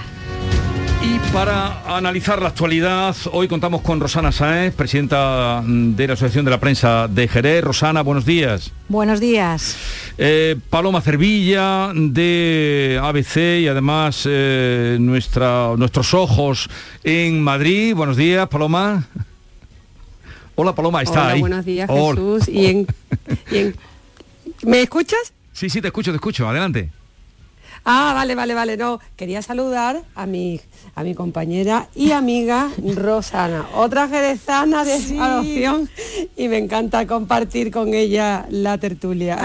Y para analizar la actualidad, hoy contamos con Rosana Sáez, presidenta de la Asociación de la Prensa de Jerez. Rosana, buenos días. Buenos días. Eh, Paloma Cervilla de ABC y además eh, nuestra, nuestros ojos en Madrid. Buenos días, Paloma. Hola, Paloma, está Hola, ahí. Buenos días, Jesús. y en... ¿Me escuchas? Sí, sí, te escucho, te escucho. Adelante. Ah, vale, vale, vale. No, quería saludar a mi, a mi compañera y amiga Rosana, otra jerezana de adopción y me encanta compartir con ella la tertulia.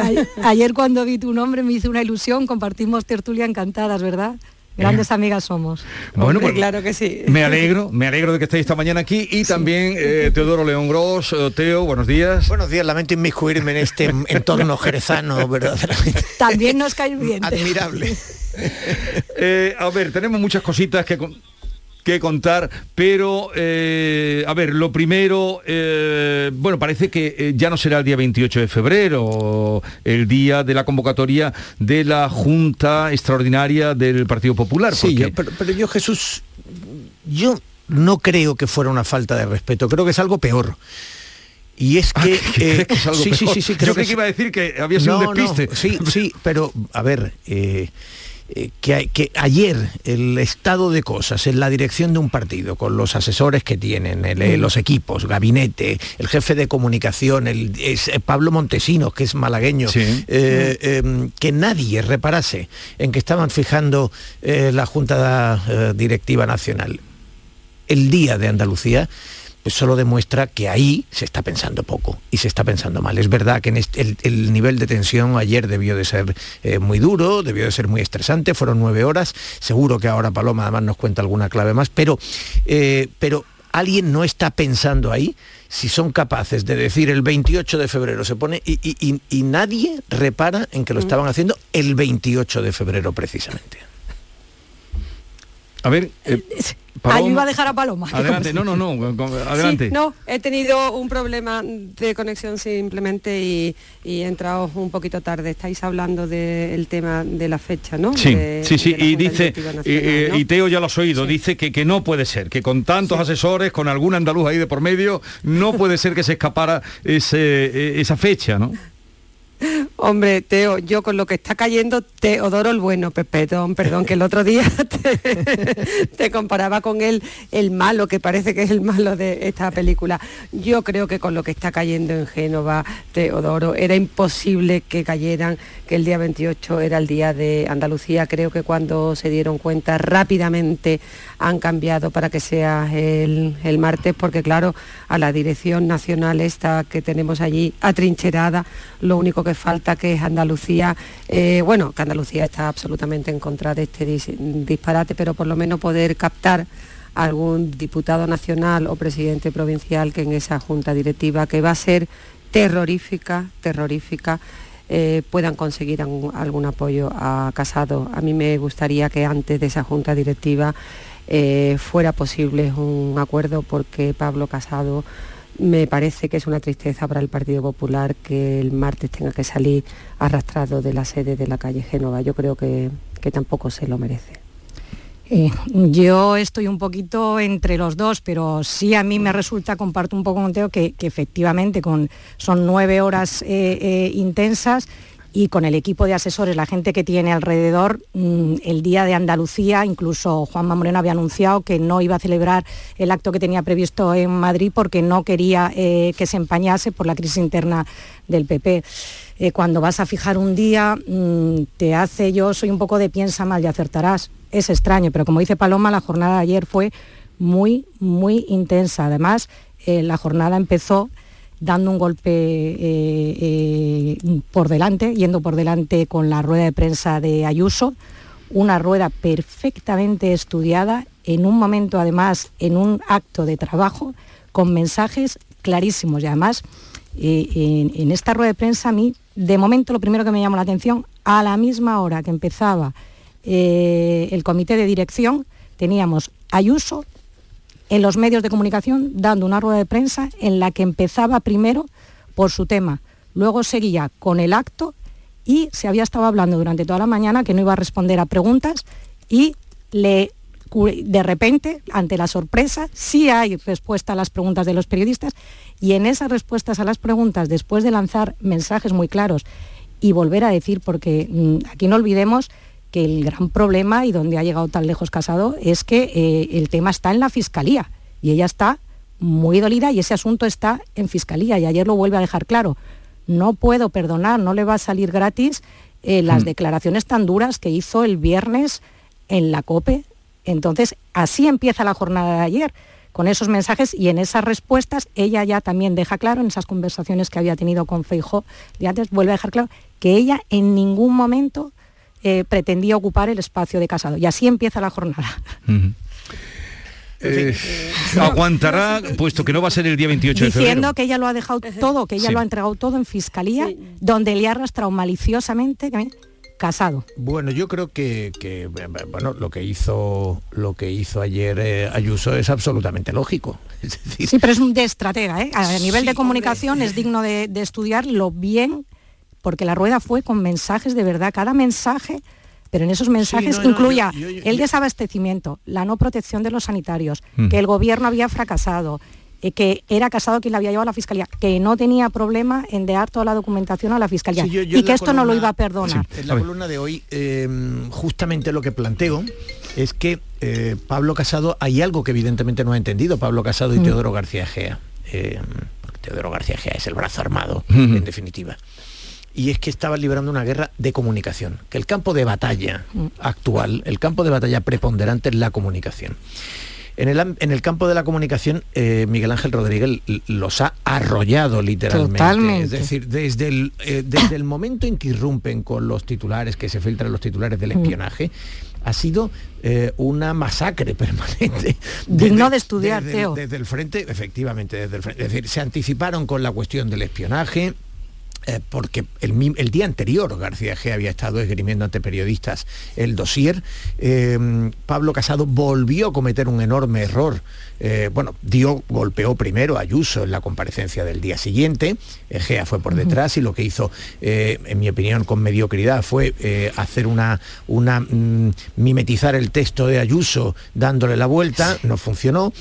Ayer cuando vi tu nombre me hizo una ilusión, compartimos tertulia encantadas, ¿verdad? Grandes Eh. amigas somos. Bueno, pues, claro que sí. Me alegro, me alegro de que estéis esta mañana aquí y también eh, Teodoro León Gros. Eh, Teo, buenos días. Buenos días, lamento inmiscuirme en este *laughs* entorno jerezano, verdaderamente. También nos cae bien. Admirable. *laughs* Eh, a ver, tenemos muchas cositas que, con- que contar, pero eh, a ver, lo primero, eh, bueno, parece que eh, ya no será el día 28 de febrero, el día de la convocatoria de la Junta Extraordinaria del Partido Popular. Sí, porque- yo- pero, pero yo, Jesús, yo no creo que fuera una falta de respeto, creo que es algo peor. Y es que... ¿crees que es algo sí, sí, peor? sí, sí, Yo creo creí que iba a decir que había sido un no, despiste. sí, sí, pero a ver, eh, eh, que, hay- que ayer el estado de cosas en la dirección de un partido, con los asesores que tienen, el, eh, Mm. los equipos, gabinete, el jefe de comunicación, el, es, eh, Pablo Montesinos, que es malagueño, eh, eh, que nadie reparase en que estaban fijando eh, la Junta eh, Directiva Nacional. El día de Andalucía pues solo demuestra que ahí se está pensando poco y se está pensando mal. Es verdad que en el, nivel de tensión ayer debió de ser eh, muy duro, debió de ser muy estresante, fueron nueve horas, seguro que ahora Paloma además nos cuenta alguna clave más, pero, eh, pero alguien no está pensando ahí si son capaces de decir el 28 de febrero se pone y, y nadie repara en que lo mm. estaban haciendo el 28 de febrero precisamente. A ver, eh, Ahí iba a dejar a Paloma. Adelante, no, no, no, *laughs* adelante. no, he tenido un problema de conexión simplemente y, he entrado un poquito tarde. Estáis hablando del tema de la fecha, ¿no? Sí, sí, sí, y dice, y, Teo ya lo has oído, dice que, que no puede ser, que con tantos asesores, con algún andaluz ahí de por medio, no puede ser que se escapara ese, e, esa fecha, ¿no? *laughs* Hombre, Teo, yo con lo que está cayendo, Teodoro el bueno, perdón, perdón, que el otro día *laughs* te, comparaba con él el malo, que parece que es el malo de esta película. Yo creo que con lo que está cayendo en Génova, Teodoro, era imposible que cayeran, que el día 28 era el día de Andalucía. Creo que cuando se dieron cuenta rápidamente han cambiado para que sea el, el martes, porque claro, a la dirección nacional esta que tenemos allí atrincherada, lo único que falta que es Andalucía, eh, bueno, que Andalucía está absolutamente en contra de este disparate, pero por lo menos poder captar algún diputado nacional o presidente provincial que en esa junta directiva, que va a ser terrorífica, terrorífica, eh, puedan conseguir algún, apoyo a Casado. A mí me gustaría que antes de esa junta directiva eh, fuera posible un acuerdo porque Pablo Casado me parece que es una tristeza para el Partido Popular que el martes tenga que salir arrastrado de la sede de la calle Génova. Yo creo que, tampoco se lo merece. Eh, yo estoy un poquito entre los dos, pero sí a mí me resulta, comparto un poco con Teo, que, efectivamente con, son nueve horas eh, eh, intensas y con el equipo de asesores, la gente que tiene alrededor, mm, el Día de Andalucía, incluso Juanma Moreno había anunciado que no iba a celebrar el acto que tenía previsto en Madrid porque no quería eh, que se empañase por la crisis interna del PP. Eh, cuando vas a fijar un día, mm, te hace, yo soy un poco de piensa mal y acertarás. Es extraño, pero como dice Paloma, la jornada de ayer fue muy, muy intensa. Además, eh, la jornada empezó dando un golpe eh, eh, por delante, yendo por delante con la rueda de prensa de Ayuso, una rueda perfectamente estudiada, en un momento además, en un acto de trabajo, con mensajes clarísimos. Y además, eh, en, esta rueda de prensa a mí, de momento lo primero que me llamó la atención, a la misma hora que empezaba el comité de dirección, teníamos Ayuso en los medios de comunicación dando una rueda de prensa en la que empezaba primero por su tema, luego seguía con el acto y se había estado hablando durante toda la mañana que no iba a responder a preguntas y le de repente, ante la sorpresa, sí hay respuesta a las preguntas de los periodistas y en esas respuestas a las preguntas, después de lanzar mensajes muy claros y volver a decir, porque mm, aquí no olvidemos que el gran problema y donde ha llegado tan lejos Casado es que eh, el tema está en la Fiscalía y ella está muy dolida y ese asunto está en Fiscalía y ayer lo vuelve a dejar claro. No puedo perdonar, no le va a salir gratis eh, las hmm. declaraciones tan duras que hizo el viernes en la COPE. Entonces, así empieza la jornada de ayer, con esos mensajes y en esas respuestas ella ya también deja claro, en esas conversaciones que había tenido con Feijó de antes, vuelve a dejar claro que ella en ningún momento eh, pretendía ocupar el espacio de Casado. Y así empieza la jornada. Eh, aguantará, puesto que no va a ser el día 28 de febrero. Diciendo que ella lo ha dejado todo, que ella lo ha entregado todo en fiscalía, donde le ha arrastrado maliciosamente casado. Bueno, yo creo que, bueno, lo que hizo lo que hizo ayer eh, Ayuso es absolutamente lógico. *laughs* sí, pero es un de estratega, A nivel de comunicación es digno de, de estudiar lo bien porque la rueda fue con mensajes de verdad, cada mensaje, pero en esos mensajes incluía el desabastecimiento, la no protección de los sanitarios, mm. que el gobierno había fracasado, eh, que era casado quien la había llevado a la fiscalía, que no tenía problema en dar toda la documentación a la fiscalía y que esto no lo iba a perdonar. en la columna de hoy, em, justamente lo que planteo es que eh, Pablo Casado, hay algo que evidentemente no ha entendido Pablo Casado y mm. Teodoro García Gea. Em, Teodoro García Gea es el brazo armado, en definitiva y es que estaba librando una guerra de comunicación, que el campo de batalla actual, el campo de batalla preponderante es la comunicación. En el, en el campo de la comunicación, eh, Miguel Ángel Rodríguez los ha arrollado literalmente. Totalmente. Es decir, desde el, eh, desde el momento en que irrumpen con los titulares, que se filtran los titulares del espionaje, ha sido eh, una masacre permanente. *laughs* Digno de estudiar, desde, Teo. Desde el frente, efectivamente, desde el frente. Es decir, se anticiparon con la cuestión del espionaje, eh, porque el, el día anterior García G había estado esgrimiendo ante periodistas el dossier. Eh, Pablo Casado volvió a cometer un enorme error. Eh, bueno, dio, golpeó primero a Ayuso en la comparecencia del día siguiente. Eh, Gea fue por detrás y lo que hizo, eh, en mi opinión, con mediocridad fue eh, hacer una, una mm, mimetizar el texto de Ayuso dándole la vuelta. No funcionó.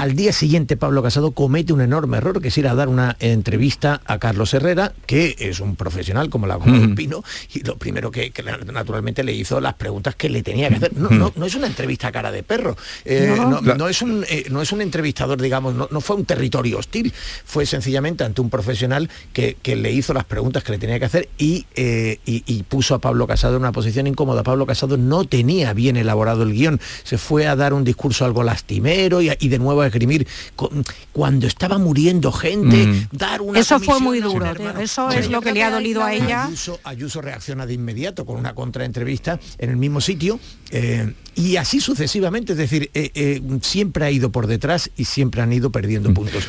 Al día siguiente Pablo Casado comete un enorme error, que es ir a dar una entrevista a Carlos Herrera, que es un profesional como la goma del pino, y lo primero que, que naturalmente le hizo las preguntas que le tenía que hacer. No, no, no es una entrevista a cara de perro, eh, No. no, no es un, eh, no es un entrevistador, digamos, no, no fue un territorio hostil, fue sencillamente ante un profesional que, que le hizo las preguntas que le tenía que hacer y, eh, y- y puso a Pablo Casado en una posición incómoda. Pablo Casado no tenía bien elaborado el guion, se fue a dar un discurso algo lastimero y, de nuevo esgrimir con- cuando estaba muriendo gente, Mm. dar una Eso fue muy duro, hermano. Eso es lo que le ha dolido a ella. Ayuso, Ayuso reacciona de inmediato con una contraentrevista en el mismo sitio eh, y así sucesivamente, es decir, eh, eh, siempre ha ido por detrás y siempre han ido perdiendo puntos.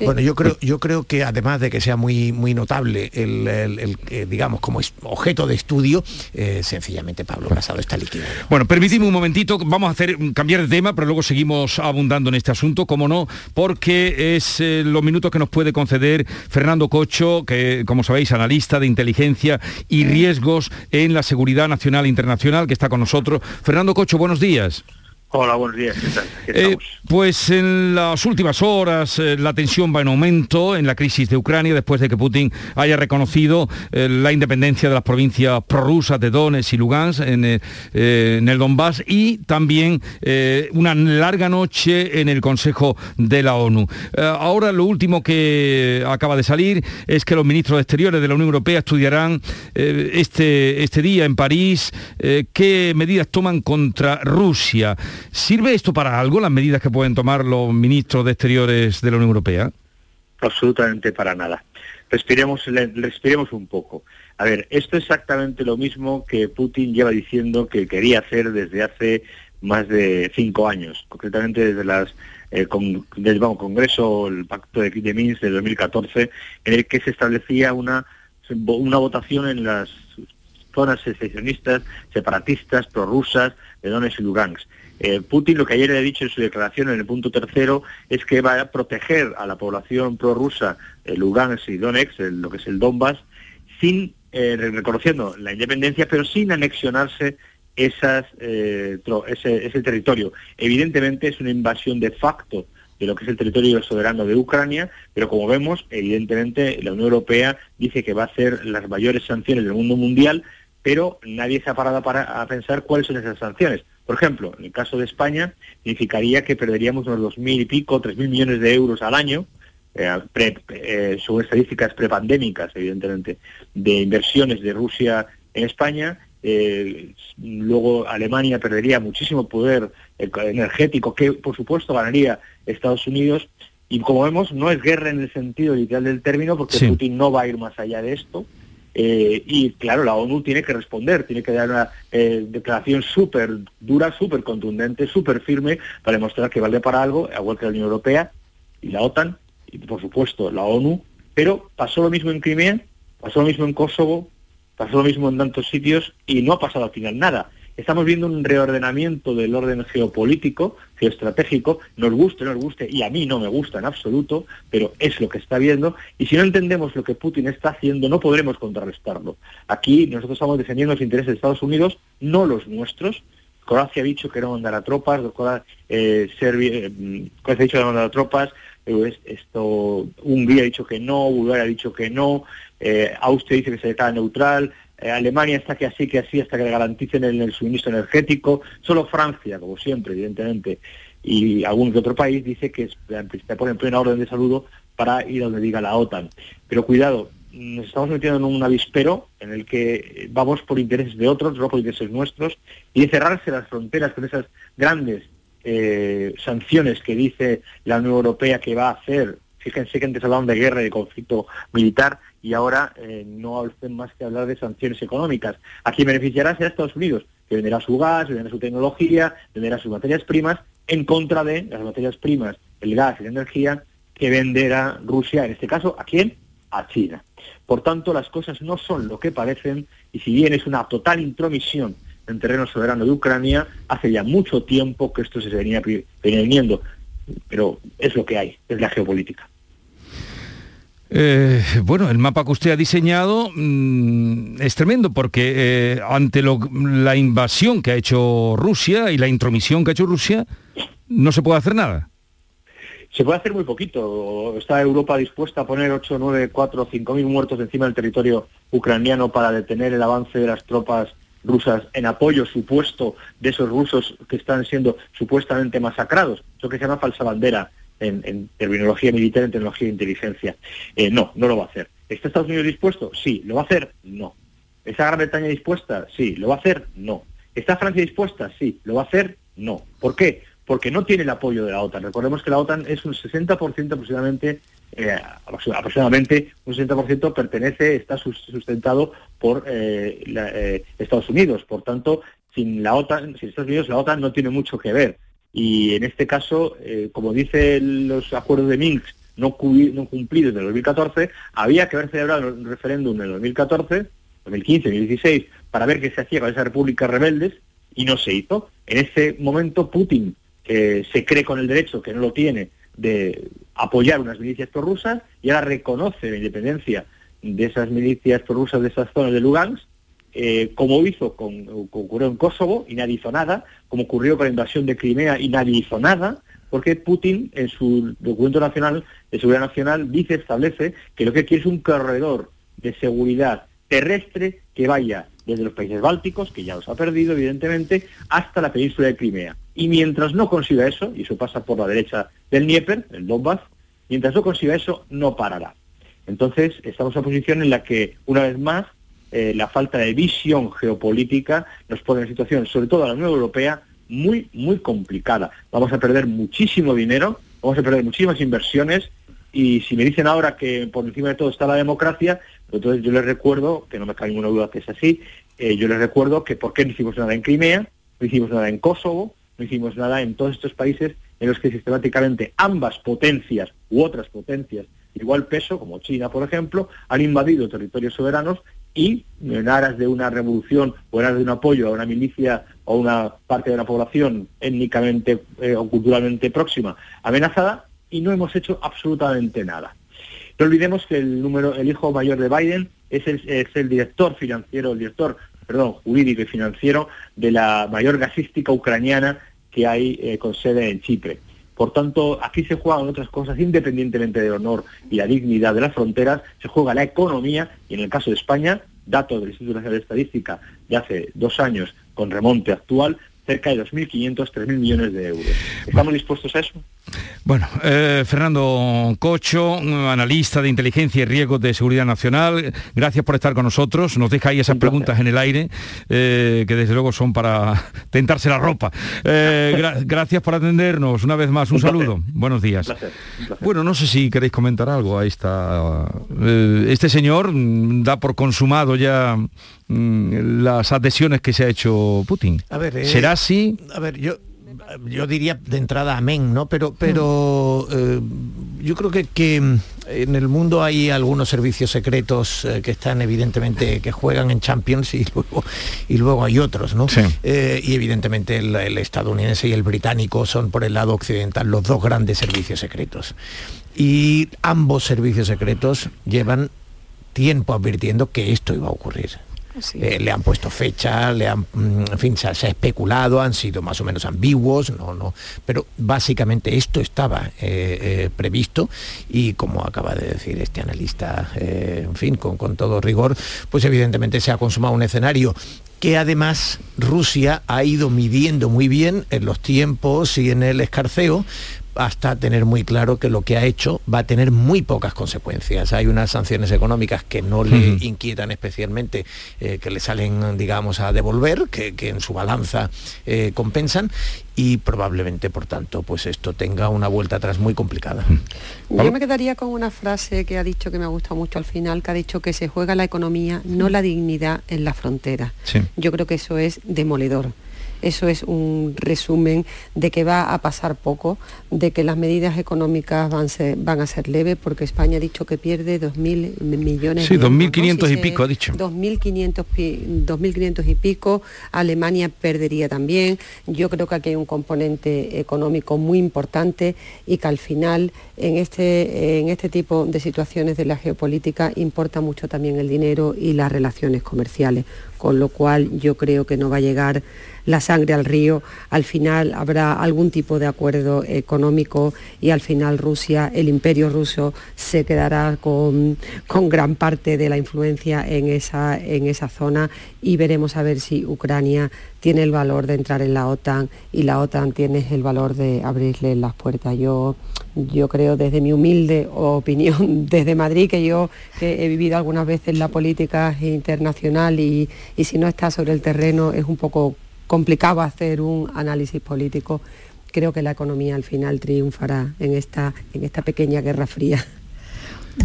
Bueno, yo creo, yo creo que además de que sea muy, muy notable el, el- el, eh, digamos, como es objeto de estudio, eh, sencillamente Pablo Casado está liquidado. Bueno, permitidme un momentito, vamos a hacer cambiar de tema, pero luego seguimos abundando en este asunto, como no, porque es eh, los minutos que nos puede conceder Fernando Cocho, que como sabéis, analista de inteligencia y riesgos en la seguridad nacional e internacional, que está con nosotros. Fernando Cocho, buenos días. Hola, buenos días. ¿Qué tal? ¿Qué Eh, pues en las últimas horas eh, la tensión va en aumento en la crisis de Ucrania después de que Putin haya reconocido eh, la independencia de las provincias prorrusas de Donetsk y Lugansk en, en el Donbass y también una larga noche en el Consejo de la ONU. Ahora lo último que acaba de salir es que los ministros de Exteriores de la Unión Europea estudiarán este, este día en París qué medidas toman contra Rusia. ¿Sirve esto para algo, las medidas que pueden tomar los ministros de Exteriores de la Unión Europea? Absolutamente para nada. Respiremos, respiremos un poco. A ver, esto es exactamente lo mismo que Putin lleva diciendo que quería hacer desde hace más de cinco años, concretamente desde las eh, Congreso, el Pacto de, de Minsk de 2014, en el que se establecía una, una votación en las zonas secesionistas, separatistas, prorrusas de Donetsk y Lugansk. Eh, Putin lo que ayer le ha dicho en su declaración en el punto tercero es que va a proteger a la población prorrusa eh, Lugansk y Donetsk, el- lo que es el Donbass, sin eh, reconociendo la independencia, pero sin anexionarse eh, ese, ese territorio. Evidentemente es una invasión de facto de lo que es el territorio soberano de Ucrania, pero como vemos, evidentemente la Unión Europea dice que va a hacer las mayores sanciones del mundo mundial, pero nadie se ha parado para a pensar cuáles son esas sanciones. Por ejemplo, en el caso de España, significaría que perderíamos unos dos mil y pico, tres mil millones de euros al año, eh, pre- eh, según estadísticas prepandémicas, evidentemente, de inversiones de Rusia en España. Eh, luego Alemania perdería muchísimo poder eh, energético, que por supuesto ganaría Estados Unidos. Y como vemos, no es guerra en el sentido literal del término, porque Sí. Putin no va a ir más allá de esto. Eh, y claro, la ONU tiene que responder, tiene que dar una eh, declaración súper dura, súper contundente, súper firme para demostrar que vale para algo, igual que la Unión Europea y la OTAN, y por supuesto la ONU. Pero pasó lo mismo en Crimea, pasó lo mismo en Kosovo, pasó lo mismo en tantos sitios y no ha pasado al final nada. Estamos viendo un reordenamiento del orden geopolítico, geoestratégico, nos guste nos guste, y a mí no me gusta en absoluto, pero es lo que está viendo, y si no entendemos lo que Putin está haciendo, no podremos contrarrestarlo. Aquí nosotros estamos defendiendo los intereses de Estados Unidos, no los nuestros. Croacia ha dicho que no mandará tropas, eh, Serbia, eh, ha dicho que no mandará tropas, es- esto, Hungría ha dicho que no, Bulgaria ha dicho que no, eh, Austria dice que se declara neutral, eh, Alemania está que así, que así, hasta que le garanticen el, suministro energético, solo Francia, como siempre, evidentemente, y algún otro país dice que se pone en plena orden de saludo para ir a donde diga la OTAN. Pero cuidado, nos estamos metiendo en un avispero en el que vamos por intereses de otros, no por intereses nuestros, y de cerrarse las fronteras con esas grandes eh, sanciones que dice la Unión Europea que va a hacer. Fíjense que antes hablaban de guerra y de conflicto militar y ahora eh, no hacen más que hablar de sanciones económicas. A quien beneficiará será Estados Unidos, que venderá su gas, venderá su tecnología, venderá sus materias primas, en contra de las materias primas, el gas y la energía, que venderá Rusia, en este caso, ¿a quién? A China. Por tanto, las cosas no son lo que parecen y si bien es una total intromisión en terreno soberano de Ucrania, hace ya mucho tiempo que esto se venía viniendo, pero es lo que hay, es la geopolítica. Eh, bueno, el mapa que usted ha diseñado mm, es tremendo porque eh, ante la invasión que ha hecho Rusia y la intromisión que ha hecho Rusia, no se puede hacer nada. Se puede hacer muy poquito. Está Europa dispuesta a poner 8, 9, 4, 5 mil muertos encima del territorio ucraniano para detener el avance de las tropas rusas en apoyo supuesto de esos rusos que están siendo supuestamente masacrados. Eso que se llama falsa bandera en, terminología militar, en tecnología de inteligencia. Eh, no, no lo va a hacer. ¿Está Estados Unidos dispuesto? Sí. ¿Lo va a hacer? No. ¿Está Gran Bretaña dispuesta? Sí. ¿Lo va a hacer? No. ¿Está Francia dispuesta? Sí. ¿Lo va a hacer? No. ¿Por qué? Porque no tiene el apoyo de la OTAN. Recordemos que la OTAN es un 60% aproximadamente, eh, aproximadamente un 60% pertenece, está sustentado por eh, Estados Unidos. Por tanto, sin la OTAN, sin Estados Unidos, la OTAN no tiene mucho que ver. Y en este caso, eh, como dicen los acuerdos de Minsk no, cumplidos en el 2014, había que haber celebrado un referéndum en el 2014, 2015, 2016, para ver qué se hacía con esas repúblicas rebeldes, y no se hizo. En ese momento Putin se cree con el derecho, que no lo tiene, de apoyar unas milicias prorrusas y ahora reconoce la independencia de esas milicias prorrusas de esas zonas de Lugansk eh, como hizo con, ocurrió en Kosovo y nadie hizo nada, como ocurrió con la invasión de Crimea y nadie hizo nada, porque Putin en su documento nacional de seguridad nacional dice, establece que lo que quiere es un corredor de seguridad terrestre que vaya desde los países bálticos, que ya los ha perdido evidentemente, hasta la península de Crimea. Y mientras no consiga eso, y eso pasa por la derecha del Dnieper, el Donbass, mientras no consiga eso, no parará. Entonces, estamos en una posición en la que, una vez más, eh, la falta de visión geopolítica nos pone en situación, sobre todo a la Unión Europea, muy, muy complicada. Vamos a perder muchísimo dinero, vamos a perder muchísimas inversiones y si me dicen ahora que por encima de todo está la democracia, entonces yo les recuerdo, que no me cae ninguna duda que es así, eh, yo les recuerdo que por qué no hicimos nada en Crimea, no hicimos nada en Kosovo, no hicimos nada en todos estos países en los que sistemáticamente ambas potencias u otras potencias igual peso, como China, por ejemplo, han invadido territorios soberanos y en aras de una revolución o en aras de un apoyo a una milicia o una parte de la población étnicamente eh, o culturalmente próxima amenazada y no hemos hecho absolutamente nada. No olvidemos que el número, el hijo mayor de Biden es el, es el director financiero, el director, perdón, jurídico y financiero de la mayor gasística ucraniana que hay eh, con sede en Chipre. Por tanto, aquí se juegan otras cosas, independientemente del honor y la dignidad de las fronteras, se juega la economía y en el caso de España, datos del Instituto Nacional de Estadística de hace dos años con remonte actual, cerca de 2.500, 3.000 millones de euros. ¿Estamos dispuestos a eso? Bueno, eh, Fernando Cocho, analista de inteligencia y riesgos de seguridad nacional, gracias por estar con nosotros. Nos deja ahí esas preguntas en el aire, eh, que desde luego son para *laughs* tentarse la ropa. Eh, gracias por atendernos una vez más. Un, saludo. Buenos días. Bueno, no sé si queréis comentar algo a esta. este señor mm, da por consumado ya mm, las adhesiones que se ha hecho Putin. A ver, ¿Será así? A ver, yo yo diría de entrada amén, ¿no? Pero, pero eh, yo creo que, que, en el mundo hay algunos servicios secretos eh, que están evidentemente, que juegan en Champions y *laughs* luego, y luego hay otros, ¿no? Eh, y evidentemente el, el, estadounidense y el británico son por el lado occidental los dos grandes servicios secretos. Y ambos servicios secretos llevan tiempo advirtiendo que esto iba a ocurrir. Eh, le han puesto fecha, le han, mm, en fin, se, ha especulado, han sido más o menos ambiguos, no, no, pero básicamente esto estaba eh, eh, previsto y como acaba de decir este analista, en fin, con, con todo rigor, pues evidentemente se ha consumado un escenario que además Rusia ha ido midiendo muy bien en los tiempos y en el escarceo hasta tener muy claro que lo que ha hecho va a tener muy pocas consecuencias. Hay unas sanciones económicas que no le inquietan especialmente, eh, que le salen, digamos, a devolver, que, en su balanza eh, compensan y probablemente, por tanto, pues esto tenga una vuelta atrás muy complicada. Yo me quedaría con una frase que ha dicho que me ha gustado mucho al final, que ha dicho que se juega la economía, no la dignidad en la frontera. Yo creo que eso es demoledor. Eso es un resumen de que va a pasar poco, de que las medidas económicas van, van a ser leves, porque España ha dicho que pierde 2.000 millones sí, 2.500 y pico ha dicho. 2.500 y pico, Alemania perdería también. Yo creo que aquí hay un componente económico muy importante y que al final en este, en este tipo de situaciones de la geopolítica importa mucho también el dinero y las relaciones comerciales, con lo cual yo creo que no va a llegar la sangre al río, al final habrá algún tipo de acuerdo económico y al final Rusia, el imperio ruso, se quedará con, gran parte de la influencia en esa, en esa zona y veremos a ver si Ucrania tiene el valor de entrar en la OTAN y la OTAN tiene el valor de abrirle las puertas. Yo, yo creo desde mi humilde opinión *laughs* desde Madrid, que yo he vivido algunas veces la política internacional y, si no está sobre el terreno es un poco complicado hacer un análisis político, creo que la economía al final triunfará en esta, en esta pequeña guerra fría.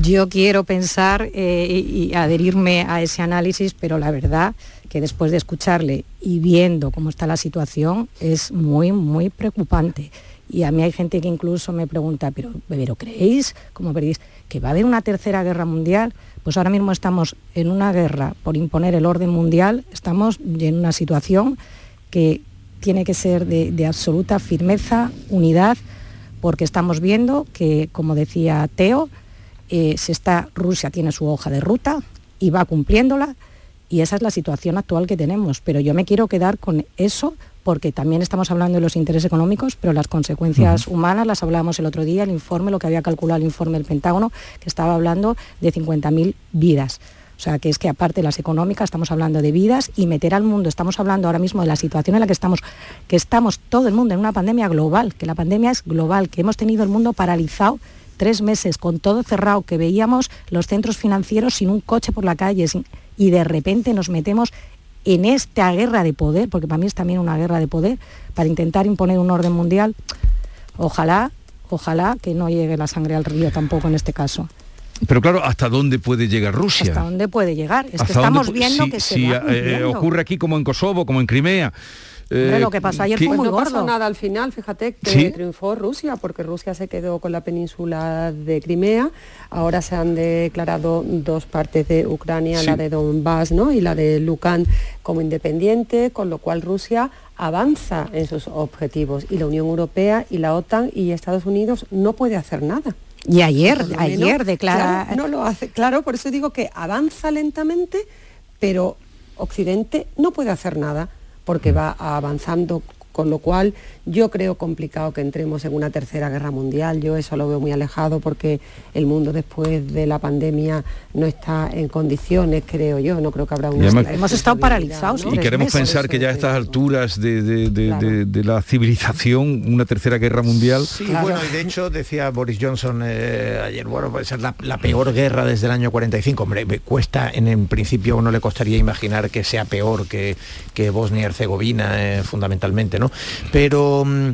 Yo quiero pensar eh, y adherirme a ese análisis, pero la verdad que después de escucharle y viendo cómo está la situación es muy, muy preocupante. Y a mí hay gente que incluso me pregunta, pero, ¿pero creéis, como veréis, que va a haber una tercera guerra mundial? Pues ahora mismo estamos en una guerra por imponer el orden mundial, estamos en una situación que tiene que ser de, absoluta firmeza, unidad, porque estamos viendo que, como decía Teo, eh, se está, Rusia tiene su hoja de ruta y va cumpliéndola y esa es la situación actual que tenemos. Pero yo me quiero quedar con eso porque también estamos hablando de los intereses económicos, pero las consecuencias humanas las hablábamos el otro día, el informe, lo que había calculado el informe del Pentágono, que estaba hablando de 50.000 vidas. O sea, que es que aparte de las económicas estamos hablando de vidas y meter al mundo, estamos hablando ahora mismo de la situación en la que estamos, que estamos todo el mundo en una pandemia global, que la pandemia es global, que hemos tenido el mundo paralizado tres meses con todo cerrado, que veíamos los centros financieros sin un coche por la calle y de repente nos metemos en esta guerra de poder, porque para mí es también una guerra de poder, para intentar imponer un orden mundial. Ojalá, ojalá que no llegue la sangre al río tampoco en este caso. Pero claro, ¿hasta dónde puede llegar Rusia? ¿Hasta dónde puede llegar? Es que estamos viendo que se si eh, ocurre aquí como en Kosovo, como en Crimea. Eh, lo que pasó ayer fue muy no pasó nada al final, fíjate que triunfó Rusia, porque Rusia se quedó con la península de Crimea. Ahora se han declarado dos partes de Ucrania, la de Donbass ¿no? y la de Lukan como independiente, con lo cual Rusia avanza en sus objetivos. Y la Unión Europea y la OTAN y Estados Unidos no puede hacer nada. Y ayer, ayer declara... no lo hace, claro, por eso digo que avanza lentamente, pero Occidente no puede hacer nada porque va avanzando con lo cual yo creo complicado que entremos en una tercera guerra mundial. Yo eso lo veo muy alejado porque el mundo después de la pandemia no está en condiciones, creo yo. No creo que habrá una... Hemos estado paralizados. Y queremos pensar que ya a estas alturas de, la civilización, una tercera guerra mundial... Sí, bueno, y de hecho decía Boris Johnson eh, ayer, bueno, puede ser la, peor guerra desde el año 45. Hombre, me cuesta, en, en principio uno le costaría imaginar que sea peor que, que Bosnia y Herzegovina, eh, fundamentalmente, ¿no? Pero mm,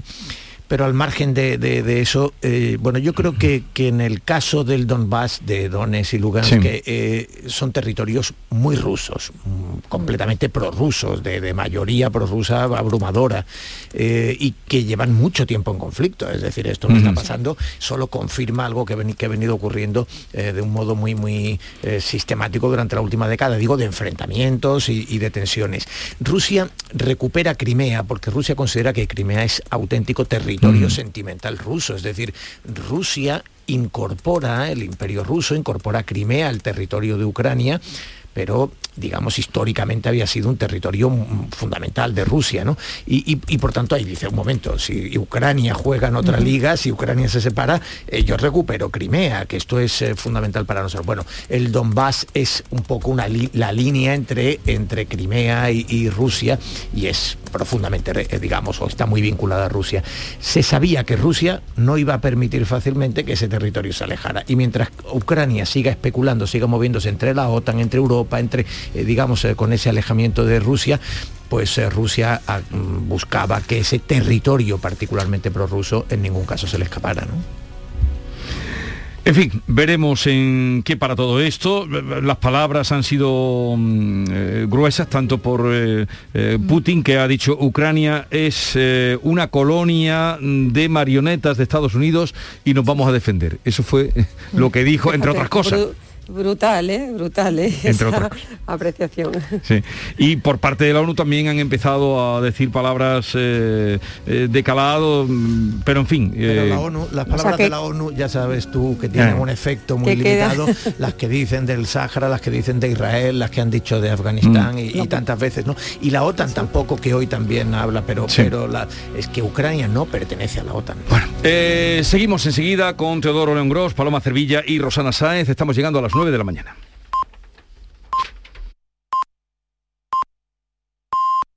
pero al margen de, eso, eh, bueno, yo creo que, en el caso del Donbass, de Donetsk y Lugansk, que eh, son territorios muy rusos, completamente prorrusos, de, de mayoría prorrusa abrumadora, eh, y que llevan mucho tiempo en conflicto. Es decir, esto no está pasando, solo confirma algo que, que ha venido ocurriendo de un modo muy, muy sistemático durante la última década, digo, de enfrentamientos y, de tensiones. Rusia recupera Crimea, porque Rusia considera que Crimea es auténtico territorio territorio mm. sentimental ruso, es decir, Rusia incorpora, el imperio ruso incorpora Crimea al territorio de Ucrania, pero digamos históricamente había sido un territorio fundamental de Rusia, ¿no? Y, por tanto ahí dice un momento, si Ucrania juega en otra liga, si Ucrania se separa, eh, yo recupero Crimea, que esto es eh, fundamental para nosotros. Bueno, el Donbass es un poco una la línea entre, entre Crimea y, Rusia y es profundamente, eh, digamos, o está muy vinculada a Rusia. Se sabía que Rusia no iba a permitir fácilmente que ese territorio se alejara. Y mientras Ucrania siga especulando, siga moviéndose entre la OTAN, entre Europa, entre, digamos, con ese alejamiento de Rusia, pues Rusia ah, mm, buscaba que ese territorio particularmente prorruso en ningún caso se le escapara. ¿no? En fin, veremos en qué para todo esto. Las palabras han sido mm, eh, gruesas tanto por eh, eh, Putin, que ha dicho Ucrania es una colonia de marionetas de Estados Unidos y nos vamos a defender. Eso fue lo que dijo, entre otras cosas. Brutal, ¿eh? Brutal, ¿eh? Entre Esa apreciación. Sí. Y por parte de la ONU también han empezado a decir palabras eh, eh, de calado, mm, pero en fin. Pero la ONU, las palabras de la ONU, ya sabes tú, que tienen un efecto muy limitado, *laughs* las que dicen del Sáhara, las que dicen de Israel, las que han dicho de Afganistán mm. y, tantas veces, ¿no? Y la OTAN tampoco, que hoy también habla, pero, pero la, es que Ucrania no pertenece a la OTAN. Bueno, seguimos enseguida con Teodoro León Gross, Paloma Cervilla y Rosana Sáez. Estamos llegando a las 9 de la mañana.